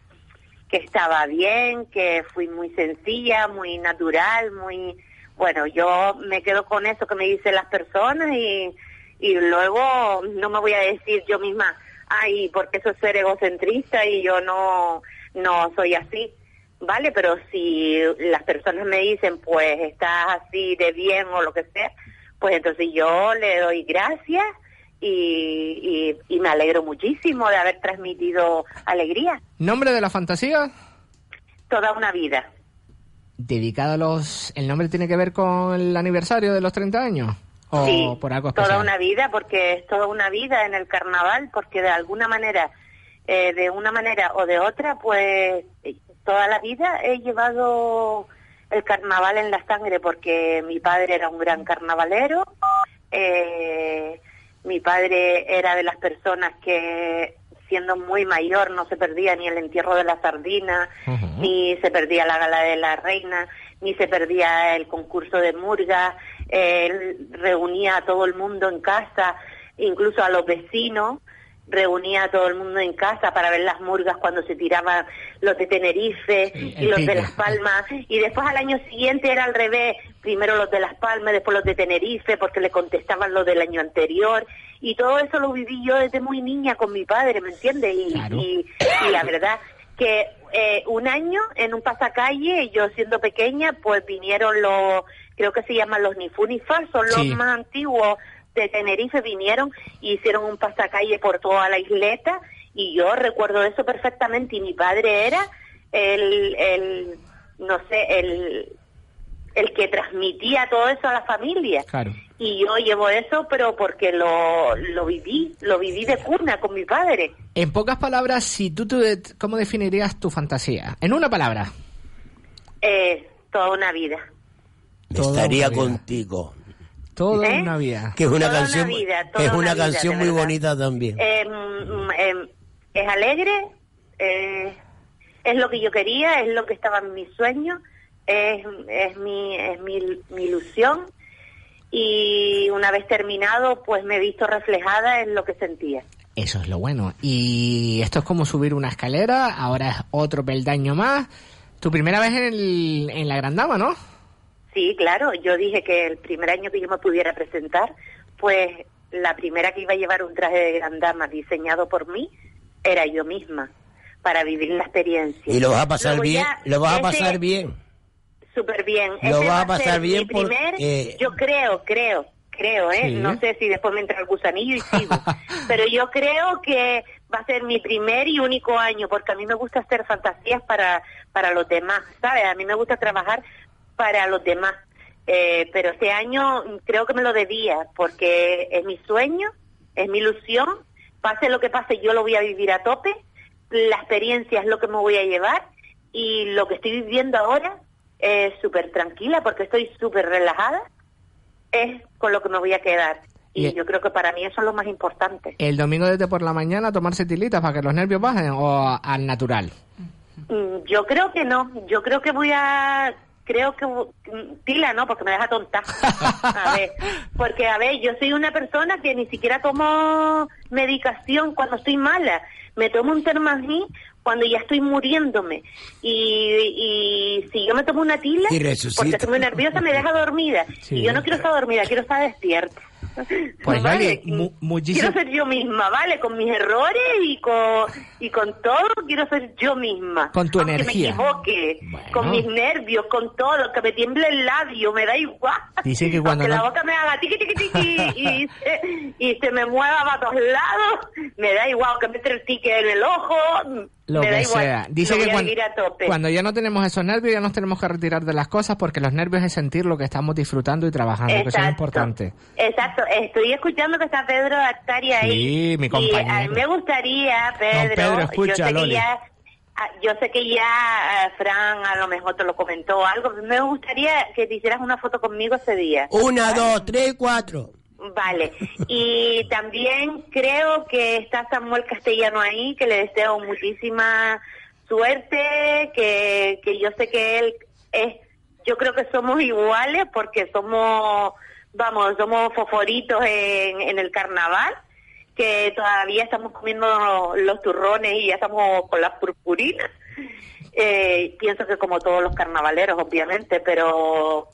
que estaba bien, que fui muy sencilla, muy natural, muy... Bueno, yo me quedo con eso que me dicen las personas y, y luego no me voy a decir yo misma, ay, porque eso es ser egocentrista y yo no, no soy así. ¿vale? Pero si las personas me dicen, pues estás así de bien o lo que sea, pues entonces yo le doy gracias y, y, y me alegro muchísimo de haber transmitido alegría. ¿Nombre de la fantasía? Toda una vida. ¿Dedicado a los... ¿El nombre tiene que ver con el aniversario de los 30 años? ¿O sí, por algo especial? toda una vida, porque es toda una vida en el carnaval, porque de alguna manera, eh, de una manera o de otra, pues toda la vida he llevado el carnaval en la sangre, porque mi padre era un gran carnavalero, eh, mi padre era de las personas que siendo muy mayor no se perdía ni el entierro de la sardina, ni se perdía la gala de la reina, ni se perdía el concurso de murga, él reunía a todo el mundo en casa, incluso a los vecinos, reunía a todo el mundo en casa para ver las murgas cuando se tiraban los de Tenerife y los de Las Palmas. Y después al año siguiente era al revés, primero los de Las Palmas, después los de Tenerife porque le contestaban los del año anterior. Y todo eso lo viví yo desde muy niña con mi padre, ¿me entiendes? Y, y, y la verdad que eh, un año en un pasacalle, yo siendo pequeña, pues vinieron los, creo que se llaman los Nifunifar, son los Sí. más antiguos de Tenerife, vinieron y hicieron un pasacalle por toda la isleta y yo recuerdo eso perfectamente y mi padre era el, el no sé, el, el que transmitía todo eso a la familia. Claro. Y yo llevo eso, pero porque lo, lo viví, lo viví de cuna con mi padre. En pocas palabras, si tú, te- ¿cómo definirías tu fantasía? En una palabra. Eh, toda una vida. Toda Estaría una vida. contigo. Toda ¿Eh? una vida. Que es una Toda una canción, vida, es una una vida, canción muy verdad. bonita también. Eh, mm, eh, es alegre, eh, es lo que yo quería, es lo que estaba en mis sueños, es, es, mi, es mi, mi ilusión y una vez terminado pues me he visto reflejada en lo que sentía. Eso es lo bueno. Y esto es como subir una escalera, ahora es otro peldaño más. Tu primera vez en, el, en la Gran Dama, ¿no? Sí, claro, yo dije que el primer año que yo me pudiera presentar, pues la primera que iba a llevar un traje de gran dama diseñado por mí era yo misma, para vivir la experiencia. Y lo vas a pasar Luego bien, lo vas a pasar bien. Súper bien. Lo vas a va pasar bien por- primer, eh, yo creo, creo, creo, ¿eh? Sí. No sé si después me entra el gusanillo y sigo. pero yo creo que va a ser mi primer y único año, porque a mí me gusta hacer fantasías para, para los demás, ¿sabes? A mí me gusta trabajar para los demás. Eh, pero este año creo que me lo debía, porque es mi sueño, es mi ilusión. Pase lo que pase, yo lo voy a vivir a tope. La experiencia es lo que me voy a llevar. Y lo que estoy viviendo ahora es súper tranquila, porque estoy súper relajada. Es con lo que me voy a quedar. Y yo creo que para mí eso es lo más importante. El domingo desde por la mañana tomarse tilitas para que los nervios bajen o al natural. Mm, Yo creo que no. Yo creo que voy a. Creo que. Tila, no, porque me deja tonta. A ver. Porque, a ver, yo soy una persona que ni siquiera tomo medicación cuando estoy mala. Me tomo un termagín cuando ya estoy muriéndome. Y, y si yo me tomo una tila, porque estoy muy nerviosa, me deja dormida. Sí. Y yo no quiero estar dormida, quiero estar despierta. Pues, mu- muchísimo- Quiero ser yo misma, ¿vale? Con mis errores y con, y con todo, quiero ser yo misma. Con tu Aunque energía. me equivoque, Bueno. con mis nervios, con todo, que me tiemble el labio, me da igual. Dice que cuando Aunque no- la boca me haga tiqui, tiqui, tiqui y, se, y se me mueva para todos lados, me da igual, que me entre el tique en el ojo, Lo me da que igual. sea. Dice Lo que voy a cuando, vivir a tope. cuando ya no tenemos esos nervios, ya nos tenemos que retirar de las cosas porque los nervios es sentir lo que estamos disfrutando y trabajando, que eso es importante. Exacto, estoy escuchando que está Pedro Actari ahí. Sí, mi Y compañero. a mí me gustaría, Pedro, Pedro, escucha, yo sé Loli. que ya, ah, yo sé que ya Fran a lo mejor te lo comentó o algo, me gustaría que te hicieras una foto conmigo ese día. Una, dos, tres, cuatro. Vale, y también creo que está Samuel Castellano ahí, que le deseo muchísima suerte, que, que yo sé que él es, yo creo que somos iguales porque somos, vamos, somos foforitos en, el carnaval, que todavía estamos comiendo los turrones y ya estamos con las purpurinas. Eh, pienso que como todos los carnavaleros, obviamente, pero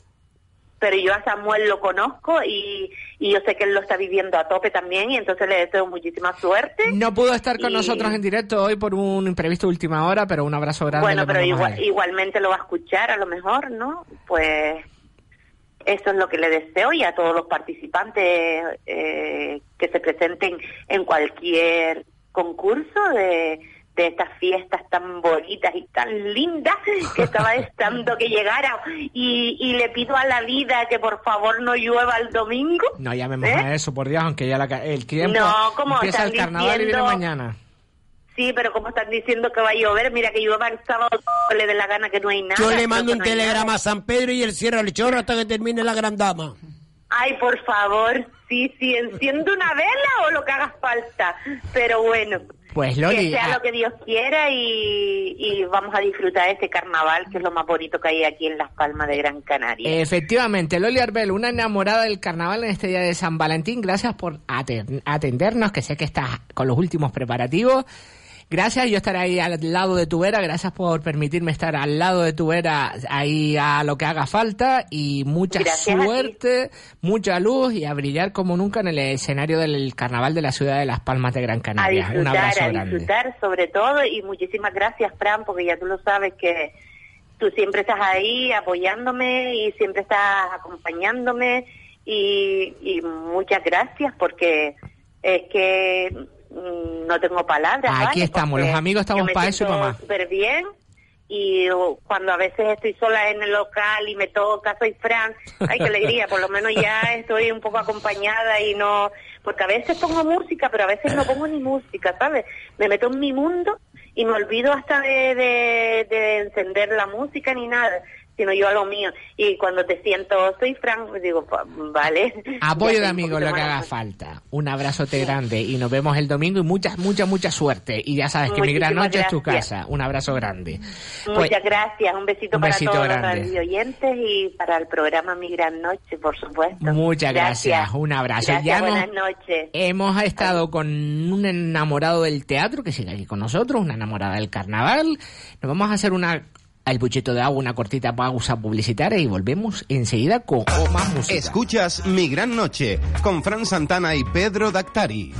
pero yo a Samuel lo conozco y, y yo sé que él lo está viviendo a tope también y entonces le deseo muchísima suerte. No pudo estar con Y- nosotros en directo hoy por un imprevisto de última hora, pero un abrazo grande. Bueno, pero igual, igualmente lo va a escuchar a lo mejor, ¿no? Pues eso es lo que le deseo y a todos los participantes eh, que se presenten en cualquier concurso de, de estas fiestas tan bonitas y tan lindas que estaba deseando que llegara y, y le pido a la vida que por favor no llueva el domingo. No llamemos ¿Eh? a eso, por Dios, aunque ya la ca- el tiempo No, ¿cómo empieza el carnaval y viene mañana. Sí, pero como están diciendo que va a llover, mira que llueva el sábado, le dé la gana que no hay nada. Yo le mando un no telegrama a San Pedro y él cierra el chorro hasta que termine la gran dama. Ay, por favor, sí, sí, enciendo una vela o lo que haga falta. Pero bueno, Pues Loli, que sea lo que Dios quiera y, y vamos a disfrutar de este carnaval, que es lo más bonito que hay aquí en Las Palmas de Gran Canaria. Efectivamente, Loli Arbel, una enamorada del carnaval en este día de San Valentín. Gracias por aten- atendernos, que sé que estás con los últimos preparativos. Gracias, yo estaré ahí al lado de tu vera. Gracias por permitirme estar al lado de tu vera, ahí a lo que haga falta. Y mucha Gracias a suerte, mucha luz y a brillar como nunca en el escenario del carnaval de la ciudad de Las Palmas de Gran a Canaria. Un disfrutar, abrazo a grande. disfrutar sobre todo y muchísimas gracias, Fran, porque ya tú lo sabes que tú siempre estás ahí apoyándome y siempre estás acompañándome y, y muchas gracias porque es que no tengo palabras. Aquí ¿vale? estamos, Porque los amigos estamos para eso y siento pa' más. súper bien y oh, cuando a veces estoy sola en el local y me toca, soy Fran, ay, qué alegría, por lo menos ya estoy un poco acompañada y no, porque a veces pongo música, pero a veces no pongo ni música, ¿sabes? Me meto en mi mundo y me olvido hasta de, de, de encender la música ni nada, sino yo a lo mío. Y cuando te siento, soy Fran, digo, vale. Apoyo de poquito lo que haga falta. Un abrazote grande y nos vemos el domingo y mucha, mucha, mucha suerte. Y ya sabes que mi gran noche es tu gracias. casa. Un abrazo grande. Pues, Muchas gracias, un besito un para besito todos grande. los radioyentes y para el programa Mi Gran Noche, por supuesto. Muchas gracias, un abrazo. Gracias, Ya hemos- buenas noches. Hemos estado con un enamorado del teatro que sigue aquí con nosotros, una enamorada del carnaval. Nos vamos a hacer una al buchito de agua, una cortita pausa publicitaria y volvemos enseguida con o más música. Escuchas Mi Gran Noche con Fran Santana y Pedro Dactari.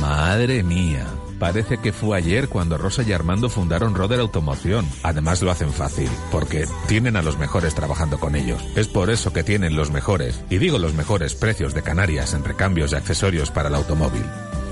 Madre mía. Parece que fue ayer cuando Rosa y Armando fundaron Roder Automoción. Además lo hacen fácil, porque tienen a los mejores trabajando con ellos. Es por eso que tienen los mejores, y digo los mejores precios de Canarias en recambios y accesorios para el automóvil.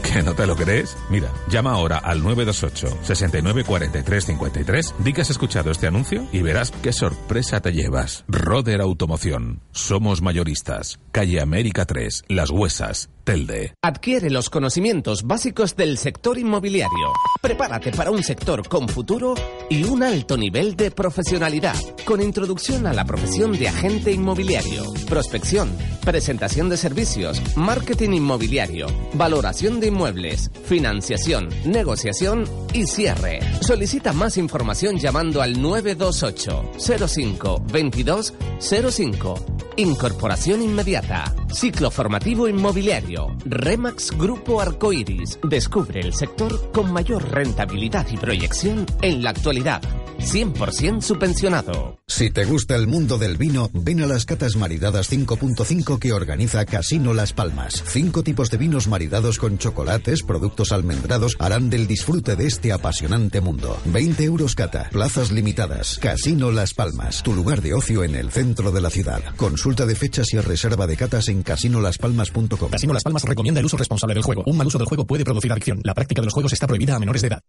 ¿Que no te lo crees? Mira, llama ahora al 928 69 43 53, di que has escuchado este anuncio y verás qué sorpresa te llevas. Roder Automoción. Somos mayoristas. Calle América 3, Las Huesas, Telde. Adquiere los conocimientos básicos del sector inmobiliario. Prepárate para un sector con futuro y un alto nivel de profesionalidad, con introducción a la profesión de agente inmobiliario, prospección, presentación de servicios, marketing inmobiliario, valoración de inmuebles, financiación, negociación y cierre. Solicita más información llamando al 928 05 22 05. Incorporación inmediata. Ciclo formativo inmobiliario. Remax Grupo Arcoiris. Descubre el sector con mayor rentabilidad y proyección en la actualidad. 100% subvencionado. Si te gusta el mundo del vino, ven a las catas maridadas 5.5 que organiza Casino Las Palmas. Cinco tipos de vinos maridados con chocolates, productos almendrados harán del disfrute de este apasionante mundo. 20 euros cata, plazas limitadas. Casino Las Palmas, tu lugar de ocio en el centro de la ciudad. Consulta de fechas y reserva de catas en casinolaspalmas.com. Casino Las Palmas recomienda el uso responsable del juego. Un mal uso del juego puede producir adicción. La práctica de los juegos está prohibida a menores de edad.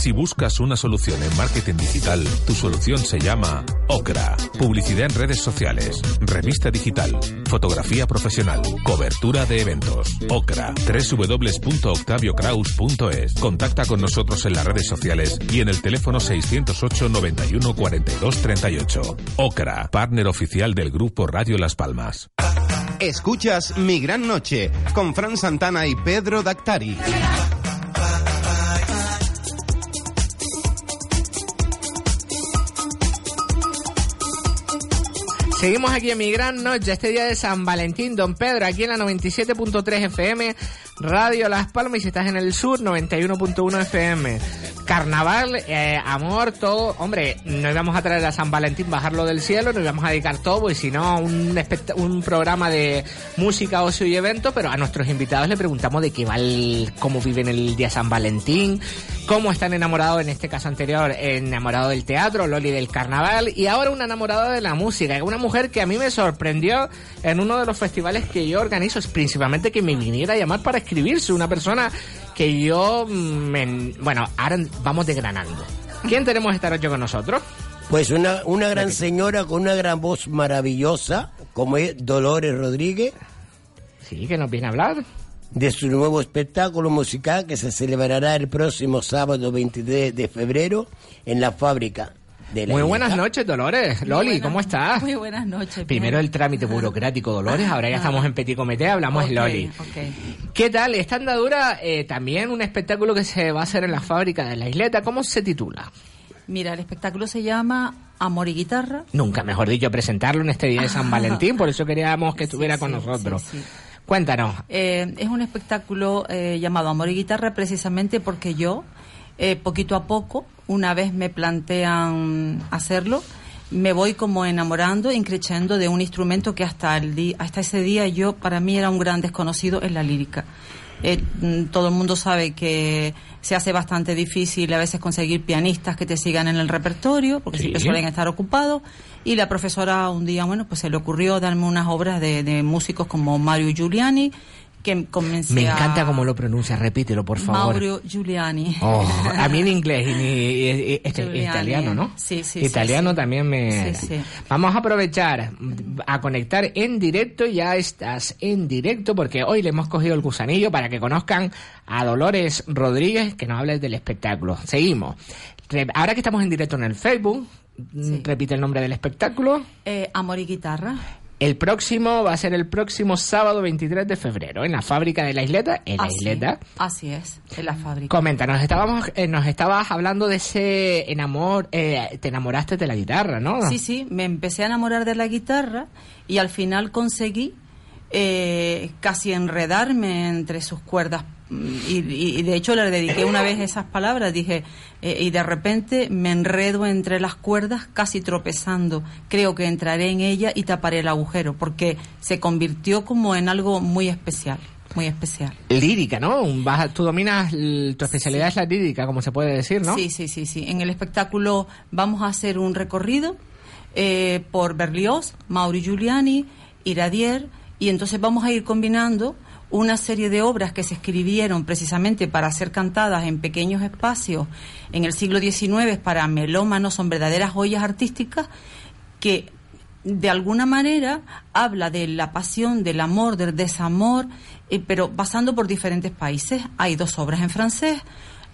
Si buscas una solución en marketing digital, tu solución se llama Ocra. Publicidad en redes sociales, revista digital, fotografía profesional, cobertura de eventos. Ocra. www.octaviocraus.es. Contacta con nosotros en las redes sociales y en el teléfono 608 91 42 38. Ocra, partner oficial del grupo Radio Las Palmas. Escuchas Mi Gran Noche con Fran Santana y Pedro Dactari. Seguimos aquí en mi gran noche, este día de San Valentín, don Pedro, aquí en la 97.3 FM, Radio Las Palmas y si estás en el sur, 91.1 FM. Carnaval, eh, amor, todo. Hombre, no íbamos a traer a San Valentín, bajarlo del cielo, nos íbamos a dedicar todo, y si no, un, un programa de música, ocio y evento, pero a nuestros invitados le preguntamos de qué va el, cómo viven el día San Valentín, cómo están enamorados, en este caso anterior, enamorado del teatro, Loli del carnaval, y ahora una enamorada de la música, una mujer que a mí me sorprendió en uno de los festivales que yo organizo, es principalmente que me viniera a llamar para escribirse, una persona que yo, mm, me- bueno, ahora vamos desgranando. ¿Quién tenemos esta noche con nosotros? Pues una, una gran señora con una gran voz maravillosa, como es Dolores Rodríguez. Sí, que nos viene a hablar. De su nuevo espectáculo musical que se celebrará el próximo sábado 23 de febrero en la fábrica Muy buenas noches, Dolores. Loli, ¿cómo estás? Muy buenas noches. Primero bien. el trámite burocrático, Dolores, ahora ya estamos en Petit Comité, hablamos Ok, Loli. ¿Qué tal? Esta andadura, eh, también un espectáculo que se va a hacer en la fábrica de la isleta, ¿cómo se titula? Mira, el espectáculo se llama Amor y Guitarra. Nunca mejor dicho, presentarlo en este día de San Valentín, por eso queríamos que estuviera con nosotros. Cuéntanos. Eh, es un espectáculo eh, llamado Amor y Guitarra precisamente porque yo, eh, poquito a poco, una vez me plantean hacerlo, me voy como enamorando, increchendo de un instrumento que hasta, el di- hasta ese día yo, para mí era un gran desconocido en la lírica. Eh, mm, todo el mundo sabe que se hace bastante difícil a veces conseguir pianistas que te sigan en el repertorio, porque Sí. siempre suelen estar ocupados. Y la profesora un día, bueno, pues se le ocurrió darme unas obras de, de músicos como Mario Giuliani, que comencé Me a- encanta cómo lo pronuncias, repítelo, por favor. Mauro Giuliani. Oh, a mí en inglés y, y- y- este, Giuliani. italiano, ¿no? Sí, sí, Italiano sí. también me... Sí, sí. Vamos a aprovechar a conectar en directo, ya estás en directo, porque hoy le hemos cogido el gusanillo para que conozcan a Dolores Rodríguez, que nos hable del espectáculo. Seguimos. Ahora que estamos en directo en el Facebook, repite el nombre del espectáculo. Eh, Amor y Guitarra. El próximo va a ser el próximo sábado 23 de febrero en la fábrica de la isleta, en la Así- isleta. Así es, en la fábrica. Comenta, nos estábamos, eh, nos estabas hablando de ese enamor, eh, te enamoraste de la guitarra, ¿no? Sí, sí, me empecé a enamorar de la guitarra y al final conseguí eh, casi enredarme entre sus cuerdas. Y, y- de hecho le dediqué una vez esas palabras, dije, eh, y de repente me enredo entre las cuerdas casi tropezando. Creo que entraré en ella y taparé el agujero, porque se convirtió como en algo muy especial, muy especial. Lírica, ¿no? Baja- tú dominas, tu especialidad es la lírica, como se puede decir, ¿no? Sí, sí, sí, sí. En el espectáculo vamos a hacer un recorrido eh, por Berlioz, Mauri Giuliani, Iradier, y entonces vamos a ir combinando una serie de obras que se escribieron precisamente para ser cantadas en pequeños espacios en el siglo XIX para melómanos, son verdaderas joyas artísticas que de alguna manera habla de la pasión, del amor, del desamor, eh, pero pasando por diferentes países. Hay dos obras en francés,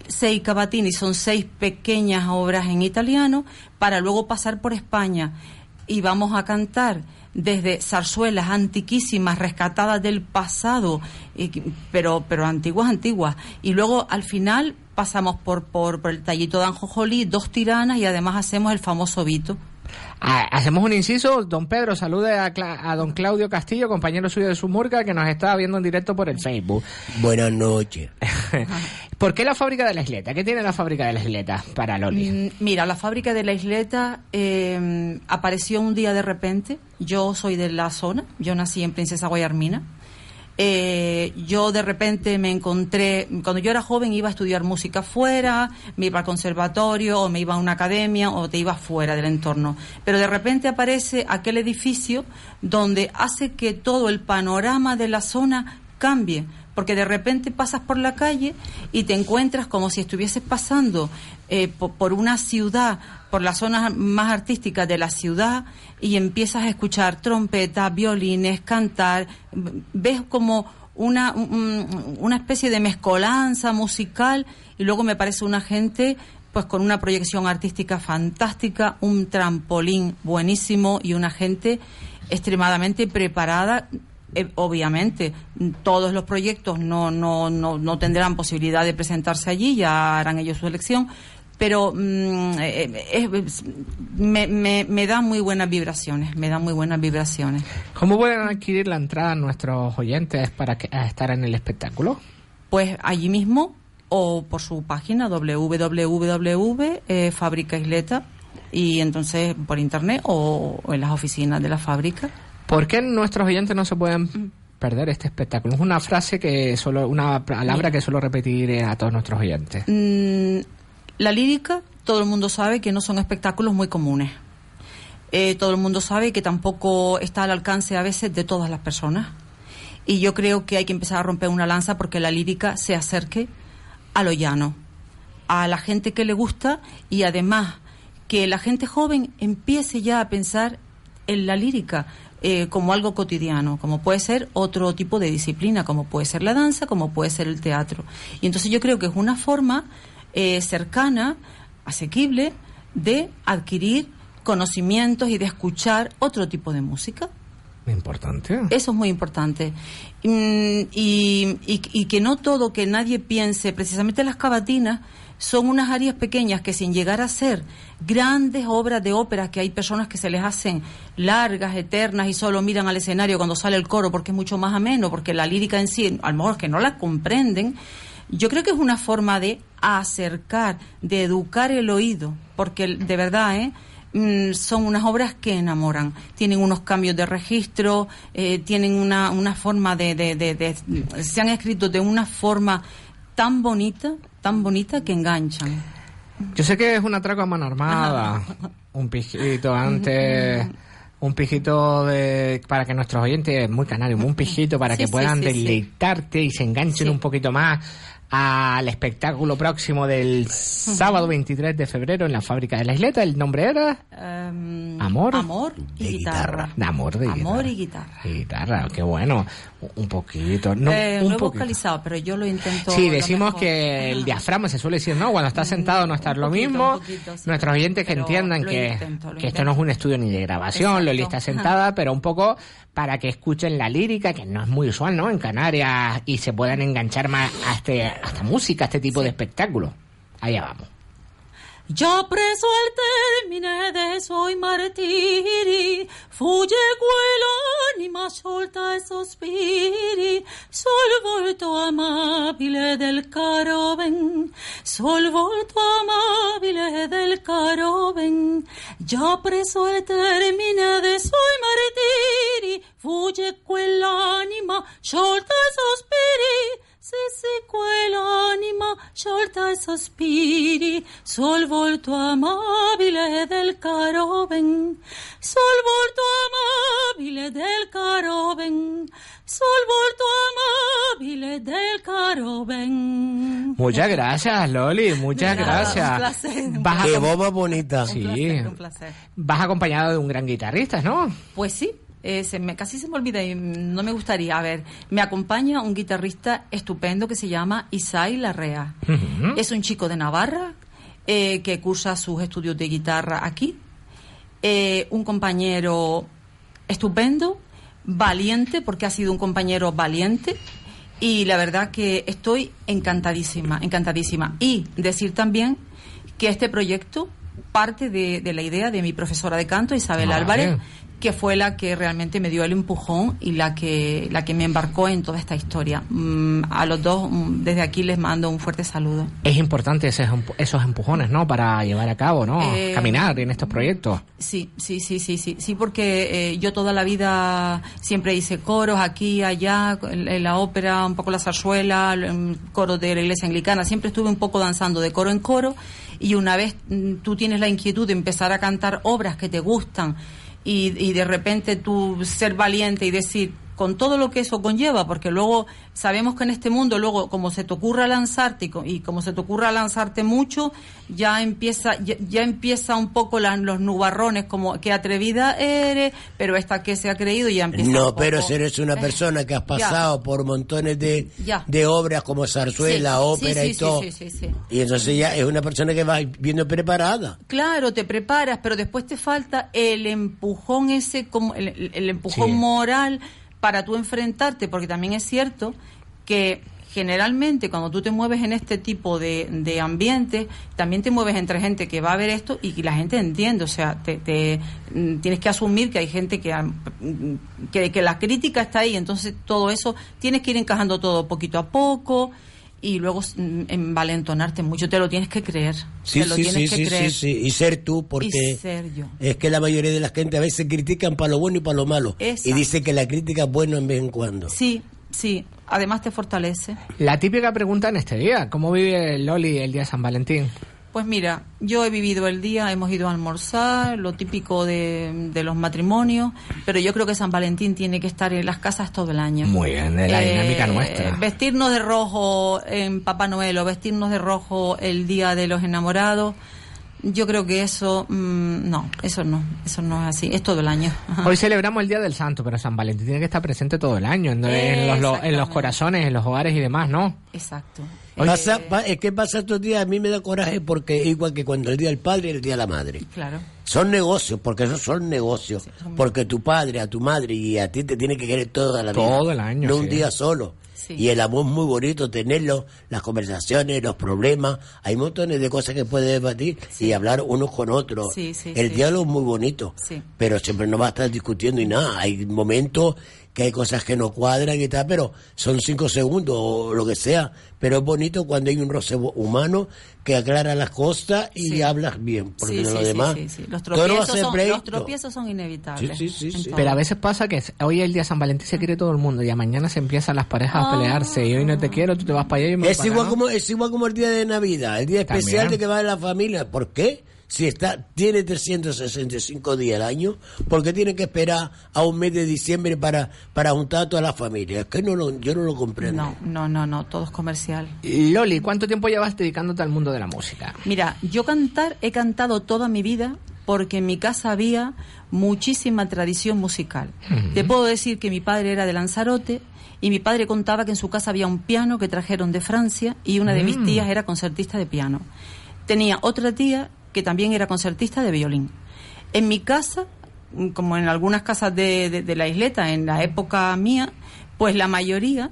seis cavatini, son seis pequeñas obras en italiano, para luego pasar por España. Y vamos a cantar desde zarzuelas antiquísimas, rescatadas del pasado, pero, pero antiguas, antiguas. Y luego al final pasamos por, por, por el tallito de Anjojolí, dos tiranas y además hacemos el famoso Vito. Ah, hacemos un inciso, don Pedro, salude a, Cla- a don Claudio Castillo, compañero suyo de Sumurca, que nos está viendo en directo por el Facebook. Buenas noches. ¿Por qué la fábrica de la isleta? ¿Qué tiene la fábrica de la isleta para Loli? Mm, Mira, la fábrica de la isleta eh, apareció un día de repente. Yo soy de la zona, yo nací en Princesa Guayarmina. Eh, yo de repente me encontré, cuando yo era joven iba a estudiar música fuera, me iba al conservatorio o me iba a una academia o te ibas fuera del entorno. Pero de repente aparece aquel edificio donde hace que todo el panorama de la zona cambie porque de repente pasas por la calle y te encuentras como si estuvieses pasando eh, po- por, una ciudad, por las zonas más artísticas de la ciudad y empiezas a escuchar trompetas, violines, cantar, ves como una, un- una especie de mezcolanza musical y luego me parece una gente pues con una proyección artística fantástica, un trampolín buenísimo y una gente extremadamente preparada eh, obviamente todos los proyectos no, no, no, no tendrán posibilidad de presentarse allí, ya harán ellos su elección, pero mm, eh, eh, me, me, me da muy buenas vibraciones, me da muy buenas vibraciones. ¿Cómo pueden adquirir la entrada nuestros oyentes para que, a estar en el espectáculo? Pues allí mismo o por su página www Fábrica Isleta y entonces por internet o, o en las oficinas de la fábrica. ¿Por qué nuestros oyentes no se pueden perder este espectáculo? Es una frase que solo, una palabra que suelo repetir a todos nuestros oyentes. Mm, la lírica, todo el mundo sabe que no son espectáculos muy comunes. Eh, todo el mundo sabe que tampoco está al alcance a veces de todas las personas. Y yo creo que hay que empezar a romper una lanza porque la lírica se acerque a lo llano, a la gente que le gusta y además que la gente joven empiece ya a pensar en la lírica eh, como algo cotidiano, como puede ser otro tipo de disciplina, como puede ser la danza, como puede ser el teatro. Y entonces yo creo que es una forma eh, cercana, asequible, de adquirir conocimientos y de escuchar otro tipo de música. Importante. Eso es muy importante. Mm, y, y- y que no todo, que nadie piense, precisamente las cavatinas son unas áreas pequeñas que sin llegar a ser grandes obras de ópera, que hay personas que se les hacen largas, eternas y solo miran al escenario cuando sale el coro porque es mucho más ameno, porque la lírica en sí, a lo mejor que no la comprenden, yo creo que es una forma de acercar, de educar el oído, porque de verdad, ¿eh? Mm, son unas obras que enamoran. Tienen unos cambios de registro, eh, tienen una, una forma de, de, de- de- Se han escrito de una forma tan bonita, tan bonita que enganchan. Yo sé que es un atraco a mano armada, un pijito antes, un pijito de, para que nuestros oyentes, muy canarios, un pijito para Sí, que puedan sí, sí. deleitarte y se enganchen un poquito más al espectáculo próximo del sábado 23 de febrero en la fábrica de la isleta. El nombre era Em, Amor. Amor y guitarra. Amor de Amor guitarra. y guitarra. Guitarra, qué bueno. Un poquito, no, Eh, un lo he poquito. vocalizado, pero yo lo intento. Sí, decimos que el diafragma se suele decir, ¿no? Cuando estás sentado no estás lo mismo. un poquito, sí. Nuestros oyentes que entiendan que, intento, que esto no es un estudio ni de grabación, Loli está Exacto. sentada, pero un poco para que escuchen la lírica, que no es muy usual, ¿no? En Canarias, y se puedan enganchar más a, este, a esta música, a este tipo de espectáculo. Allá vamos. Già preso al termine dei suoi martiri, fugge quell'anima sciolta e sospiri, sul volto amabile del caro ben, sul volto amabile del caro ben. Già preso al termine dei suoi martiri, fugge quell'anima sciolta e sospiri, sì, sì, quell'anima sciolta e sospiri sul volto amabile del caro ben, sul volto amabile del caro ben, sul volto amabile del caro ben. Muchas gracias, Loli, muchas nada, gracias. un placer, un Vas Qué boba bonita. Sí. Un placer. Vas acompañado de un gran guitarrista, ¿no? Pues sí, eh, se me, casi se me olvida y no me gustaría. A ver, me acompaña un guitarrista estupendo que se llama Isai Larrea. Es un chico de Navarra eh, que cursa sus estudios de guitarra aquí. Eh, un compañero estupendo, valiente, porque ha sido un compañero valiente. Y la verdad que estoy encantadísima, encantadísima. Y decir también que este proyecto parte de, de la idea de mi profesora de canto, Isabel Ah, Álvarez, bien. Que fue la que realmente me dio el empujón y la que, la que me embarcó en toda esta historia. Mm, a los dos, mm, desde aquí les mando un fuerte saludo. Es importante esos, empu- esos empujones, ¿no? Para llevar a cabo, ¿no? Eh, Caminar en estos proyectos. Sí, sí, sí, sí, sí, sí, porque eh, yo toda la vida siempre hice coros aquí, allá, en, la ópera, un poco la zarzuela, el coro de la iglesia anglicana, siempre estuve un poco danzando de coro en coro y una vez mm, tú tienes la inquietud de empezar a cantar obras que te gustan y, y de repente tú ser valiente y decir con todo lo que eso conlleva, porque luego sabemos que en este mundo, luego como se te ocurra lanzarte y, co- y como se te ocurra lanzarte mucho, ya empieza, ya, ya empieza un poco la- los nubarrones, como qué atrevida eres, pero esta que se ha creído ya empieza. un No, poco- pero si eres una Eh, persona que has ya. pasado por montones de, Ya. de obras como zarzuela, Sí, ópera sí, y sí, todo. sí, sí, sí. Y entonces ya es una persona que va viendo preparada. Claro, te preparas, pero después te falta el empujón ese, como el, el empujón moral para tú enfrentarte, porque también es cierto que generalmente cuando tú te mueves en este tipo de, de ambientes, también te mueves entre gente que va a ver esto y que la gente entiende, o sea, te, te- mm, tienes que asumir que hay gente que, que, que la crítica está ahí, entonces todo eso tienes que ir encajando todo poquito a poco y luego envalentonarte mucho, te lo tienes que creer, Sí, te lo sí, tienes sí, que sí, creer. sí, sí. Y ser tú, porque Y ser yo. es que la mayoría de la gente a veces critican para lo bueno y para lo malo. Exacto. Y dice que la crítica es buena en vez en cuando. Sí, sí, además te fortalece. La típica pregunta en este día, ¿cómo vive Loli el día de San Valentín? Pues mira, yo he vivido el día, hemos ido a almorzar, lo típico de, de los matrimonios, pero yo creo que San Valentín tiene que estar en las casas todo el año. Muy bien, de la Eh, dinámica nuestra. Vestirnos de rojo en Papá Noel o vestirnos de rojo el día de los enamorados, yo creo que eso, mm, no, eso no, eso no es así, es todo el año. Ajá. Hoy celebramos el Día del Santo, pero San Valentín tiene que estar presente todo el año, en, en los, lo- en los corazones, en los hogares y demás, ¿no? Exacto. Pasa, pa- es que pasa estos días, a mí me da coraje porque igual que cuando el día del padre y el día de la madre. Claro. Son negocios, porque esos son negocios. Porque tu padre, a tu madre y a ti te tiene que querer toda la vida. Todo el año, No un día solo. Sí. Y el amor es muy bonito, tenerlo, las conversaciones, los problemas. Hay montones de cosas que puedes debatir y hablar unos con otros. Sí, sí, el diálogo es muy bonito. Sí. Pero siempre no va a estar discutiendo y nada. Hay momentos que hay cosas que no cuadran y tal, pero son cinco segundos o lo que sea. Pero es bonito cuando hay un roce humano que aclara las cosas y Sí. hablas bien. Porque Sí, de sí, lo sí, demás, sí, sí. Los no tropiezos, son, los tropiezos son inevitables. Sí, sí, sí, en sí. todo. Pero a veces pasa que hoy es el día de San Valentín se quiere todo el mundo y a mañana se empiezan las parejas a pelearse y hoy no te quiero, tú te vas para allá y me Es para igual, acá, ¿no? como, es igual como el día de Navidad, el día especial También. de que va de la familia. ¿Por qué? Si está tiene 365 días al año, ¿por qué tiene que esperar a un mes de diciembre para, para juntar a toda la familia? Es que no lo, yo no lo comprendo. No, no, no, no, todo es comercial. Loli, ¿cuánto tiempo llevas dedicándote al mundo de la música? Mira, yo cantar he cantado toda mi vida porque en mi casa había muchísima tradición musical. Te puedo decir que mi padre era de Lanzarote y mi padre contaba que en su casa había un piano que trajeron de Francia y una de mis Mm. tías era concertista de piano. Tenía otra tía que también era concertista de violín. En mi casa, mm, como en algunas casas de, de- de la isleta, en la época mía, pues la mayoría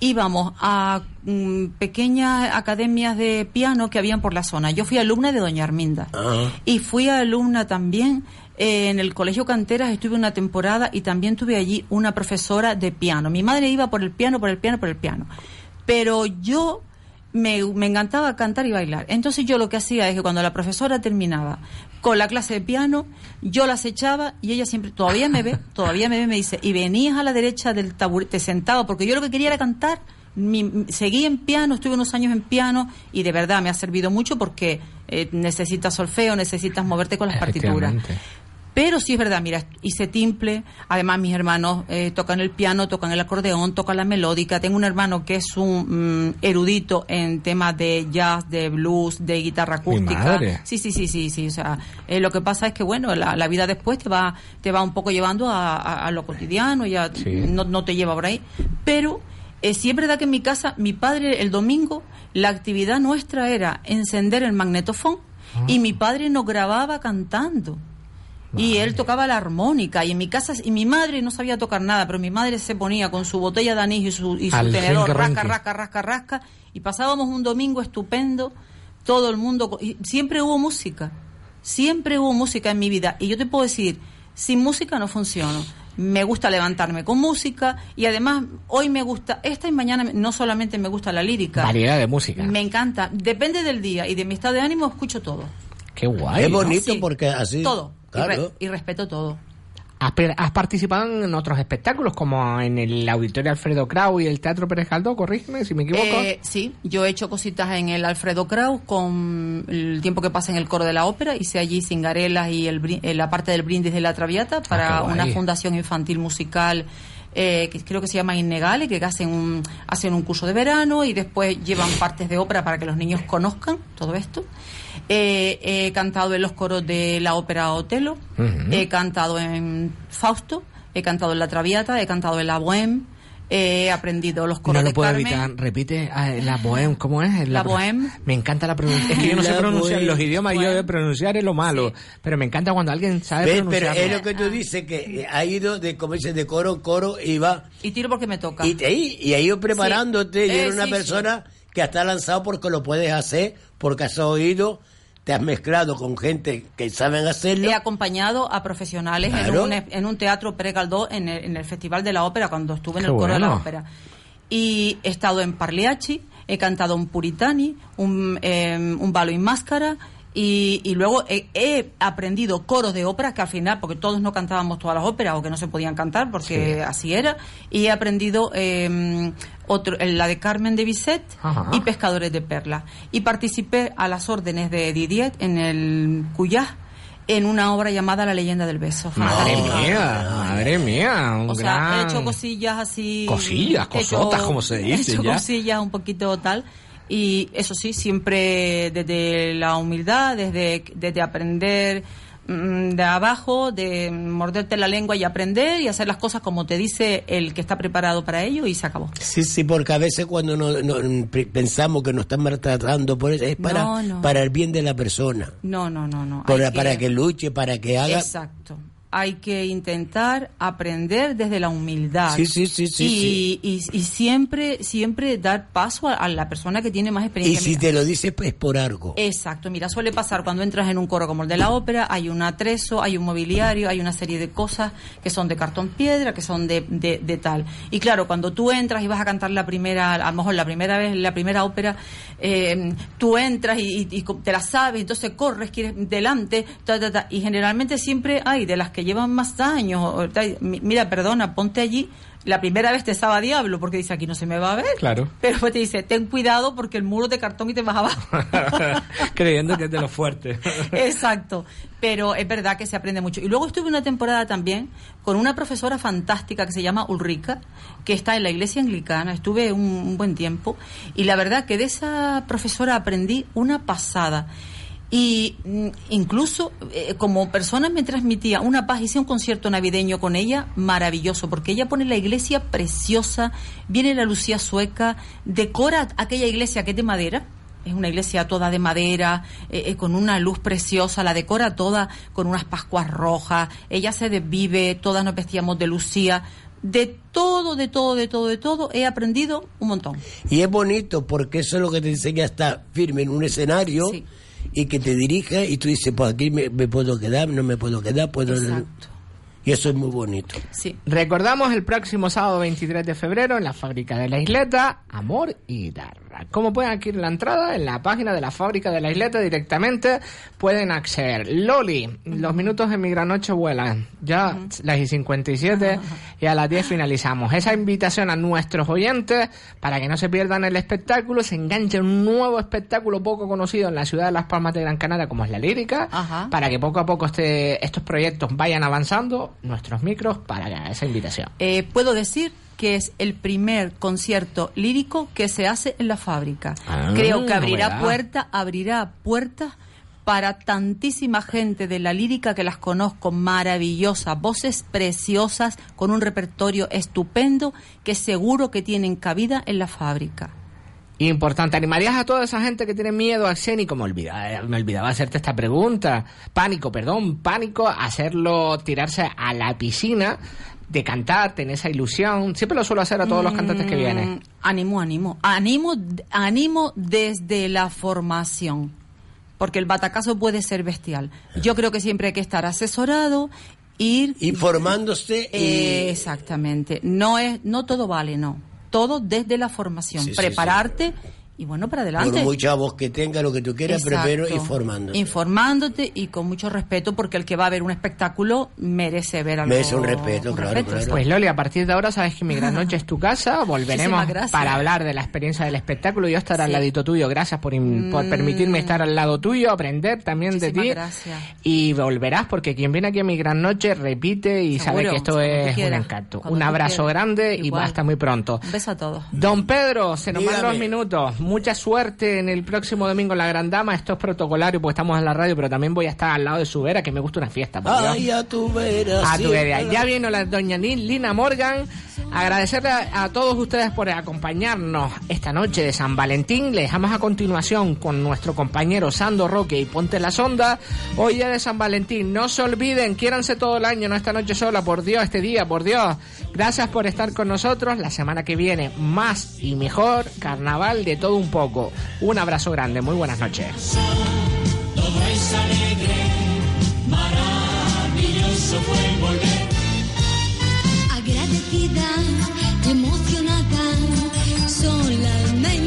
íbamos a mm, pequeñas academias de piano que habían por la zona. Yo fui alumna de Doña Arminda. Y fui alumna también eh, en el Colegio Canteras, estuve una temporada y también tuve allí una profesora de piano. Mi madre iba por el piano, por el piano, por el piano. Pero yo me, me encantaba cantar y bailar. Entonces yo lo que hacía es que cuando la profesora terminaba con la clase de piano, yo las echaba y ella siempre, todavía me ve, todavía me ve, me dice, y venías a la derecha del taburete sentado, porque yo lo que quería era cantar. Mi- seguí en piano, estuve unos años en piano y de verdad me ha servido mucho porque eh, necesitas solfeo, necesitas moverte con las partituras. Pero sí es verdad, mira, hice timple, además mis hermanos eh, tocan el piano, tocan el acordeón, tocan la melódica. Tengo un hermano que es un mm, erudito en temas de jazz, de blues, de guitarra acústica. madre. Sí, sí, sí, sí, sí. O sea, eh, lo que pasa es que, bueno, la, la vida después te va, te va un poco llevando a, a- a lo cotidiano, ya Sí. no, no te lleva por ahí. Pero eh, sí es verdad que en mi casa, mi padre el domingo, la actividad nuestra era encender el magnetofón y mi padre nos grababa cantando. Y él tocaba la armónica y en mi casa y mi madre no sabía tocar nada, pero mi madre se ponía con su botella de anís y su, y su Al tenedor, rasca, rasca, rasca, rasca, y pasábamos un domingo estupendo, todo el mundo, y siempre hubo música, siempre hubo música en mi vida, y yo te puedo decir, sin música no funciono. Me gusta levantarme con música y además hoy me gusta, esta y mañana no solamente me gusta la lírica, Variedad de música. me encanta, depende del día y de mi estado de ánimo escucho todo. Qué guay. es ¿no? bonito Sí. porque así. Todo. Y, re- Claro. y respeto todo. ¿Has, participado en otros espectáculos como en el Auditorio Alfredo Krau y el Teatro Pérez Galdós? Corrígeme si me equivoco. Eh, sí, yo he hecho cositas en el Alfredo Kraus con el tiempo que pasa en el coro de la ópera. Hice allí Cingarelas y el, brin- eh, la parte del brindis de la Traviata para Ah, una fundación infantil musical eh, que creo que se llama Innegale, que hacen un, hacen un curso de verano y después llevan partes de ópera para que los niños conozcan todo esto. Eh, he cantado en los coros de la ópera Otelo, he cantado en Fausto, he cantado en La Traviata, he cantado en La Bohème, He aprendido los No coros lo de puedo Carmen. evitar. Repite ah, la bohème, ¿cómo es? La bohème. Me encanta la pronunciación. Es que yo no sé La pronunciar bohème. los idiomas, yo de pronunciar es lo malo. Pero me encanta cuando alguien sabe ¿Ves? Pero pronunciar. es lo que tú dices, que eh, ha ido de, como dices, de coro coro y va. Y tiro porque me toca. Y, te- y, ha ido preparándote. Sí. Y Eh, una sí, persona que está lanzado porque lo puedes hacer, porque has oído, te has mezclado con gente que saben hacerlo. He acompañado a profesionales en, un, en un teatro Pere Galdós en el, en el Festival de la Ópera cuando estuve en Qué el coro de la ópera. Y he estado en Parliachi, he cantado un Puritani, un, eh, un balo y máscara. Y, y luego he, he aprendido coros de ópera que al final, porque todos no cantábamos todas las óperas o que no se podían cantar porque así era, y he aprendido eh, otro, la de Carmen de Bizet Ajá. y Pescadores de Perlas. Y participé a las órdenes de Didier en el Cuyá en una obra llamada La leyenda del beso. Madre mía, madre mía. Un O sea, he hecho cosillas así. Cosillas, he hecho- cosotas, como se dice He hecho ya. cosillas un poquito tal. Y eso sí, siempre desde la humildad, desde, desde aprender mm, de abajo, de morderte la lengua y aprender y hacer las cosas como te dice el que está preparado para ello y se acabó. Sí, sí, porque a veces cuando no, no- pe- pensamos que nos están maltratando, por eso es para, No, no. para el bien de la persona. No, no, no, no. Para, Hay para que luche, para que haga. Exacto. Hay que intentar aprender desde la humildad. Sí, sí, sí, sí, y, y- y siempre, siempre dar paso a, a la persona que tiene más Y experiencia. si Mira, te lo dices, pues por algo. Exacto, mira, suele pasar cuando entras en un coro como el de la ópera, hay un atrezo, hay un mobiliario, hay una serie de cosas que son de cartón piedra, que son de, de, de tal. Y claro, cuando tú entras y vas a cantar la primera, a lo mejor la primera vez, la primera ópera, eh, tú entras y, y- y te la sabes, entonces corres, quieres delante, ta, ta, ta, y generalmente siempre hay de las que llevan más años, mira, perdona, ponte allí. La primera vez te sabe a diablo porque dice aquí no se me va a ver. Claro. Pero después te dice, ten cuidado porque el muro de cartón y te vas abajo. Creyendo que es de lo fuerte. Exacto, pero es verdad que se aprende mucho. Y luego estuve una temporada también con una profesora fantástica que se llama Ulrica, que está en la iglesia anglicana, estuve un, un buen tiempo, y la verdad que de esa profesora aprendí una pasada. Y mm, incluso eh, como persona me transmitía una paz, hice un concierto navideño con ella maravilloso, porque ella pone la iglesia preciosa, viene la Lucía sueca, decora aquella iglesia que es de madera, es una iglesia toda de madera, eh, eh, con una luz preciosa, la decora toda con unas pascuas rojas, ella se desvive, todas nos vestíamos de Lucía. De todo, de todo, de todo, de todo, he aprendido un montón. Y es bonito porque eso es lo que te enseña a estar firme en un escenario y que te dirija y tú dices, pues aquí me, me puedo quedar, no me puedo quedar, puedo... Exacto. Y eso es muy bonito. Sí. Recordamos el próximo sábado 23 de febrero en la fábrica de la isleta, Amor y Guitarra. ¿Cómo pueden adquirir la entrada? En la página de la fábrica de la isleta directamente pueden acceder. Loli, los minutos en mi gran noche vuelan. Ya las y 57 y a las 10 finalizamos. Esa invitación a nuestros oyentes para que no se pierdan el espectáculo, se enganche un nuevo espectáculo poco conocido en la ciudad de Las Palmas de Gran Canaria como es la lírica, para que poco a poco este, estos proyectos vayan avanzando, nuestros micros para esa invitación. Eh, puedo decir que es el primer concierto lírico que se hace en la fábrica. Ah, Creo que abrirá puertas, abrirá puertas para tantísima gente de la lírica que las conozco, maravillosas, voces preciosas, con un repertorio estupendo que seguro que tienen cabida en la fábrica. Importante, ¿animarías a toda esa gente que tiene miedo al escénico? Me olvidaba, eh, me olvidaba hacerte esta pregunta. Pánico, perdón, pánico, hacerlo, tirarse a la piscina de cantar, tener esa ilusión. Siempre lo suelo hacer a todos los cantantes que vienen. Mm, Animo, animo. Animo, animo desde la formación. Porque el batacazo puede ser bestial. Yo creo que siempre hay que estar asesorado, ir. Informándose y... Eh, Exactamente. No es, no todo vale, no. Todo desde la formación. Sí, sí, Prepararte y bueno, para adelante. Por mucha voz que tenga, lo que tú quieras, Exacto. primero informándote. Informándote y con mucho respeto, porque el que va a ver un espectáculo merece ver algo. Merece un respeto, claro, claro. Pues Loli, a partir de ahora sabes que mi gran noche es tu casa. Volveremos para hablar de la experiencia del espectáculo. Yo estaré al Sí. ladito tuyo. Gracias por, in- por Mm. permitirme estar al lado tuyo, aprender también de ti. gracias. Y volverás porque quien viene aquí a mi gran noche repite y Seguro, sabe que esto es un encanto. Un abrazo grande y Igual. hasta muy pronto. Un beso a todos. Don Pedro, se nos van los minutos. Mucha suerte en el próximo domingo en la Gran Dama. Esto es protocolario porque estamos en la radio, pero también voy a estar al lado de su vera, que me gusta una fiesta. Ay, a tu vera. A tu vera. Ya vino la doña Lina Morgan. Agradecerle a, a todos ustedes por acompañarnos esta noche de San Valentín. Le dejamos a continuación con nuestro compañero Sando Roque y Ponte la Sonda. Hoy día de San Valentín. No se olviden, quiéranse todo el año, no esta noche sola, por Dios, este día, por Dios. Gracias por estar con nosotros. La semana que viene, más y mejor. Carnaval de todo un poco. Un abrazo grande. Muy buenas noches. Agradecida emocionada, solamente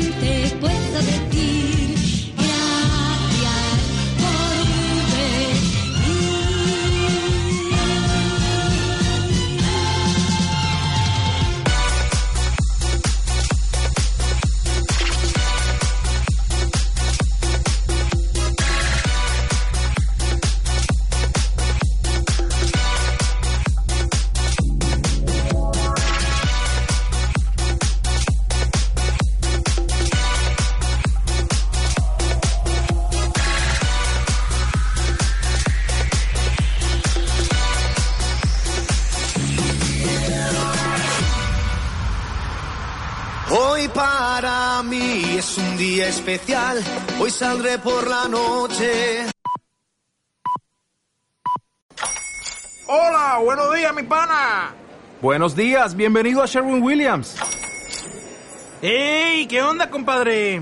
es un día especial, hoy saldré por la noche. Hola, buenos días, mi pana. Buenos días, bienvenido a Sherwin Williams. ¡Ey! ¿Qué onda, compadre?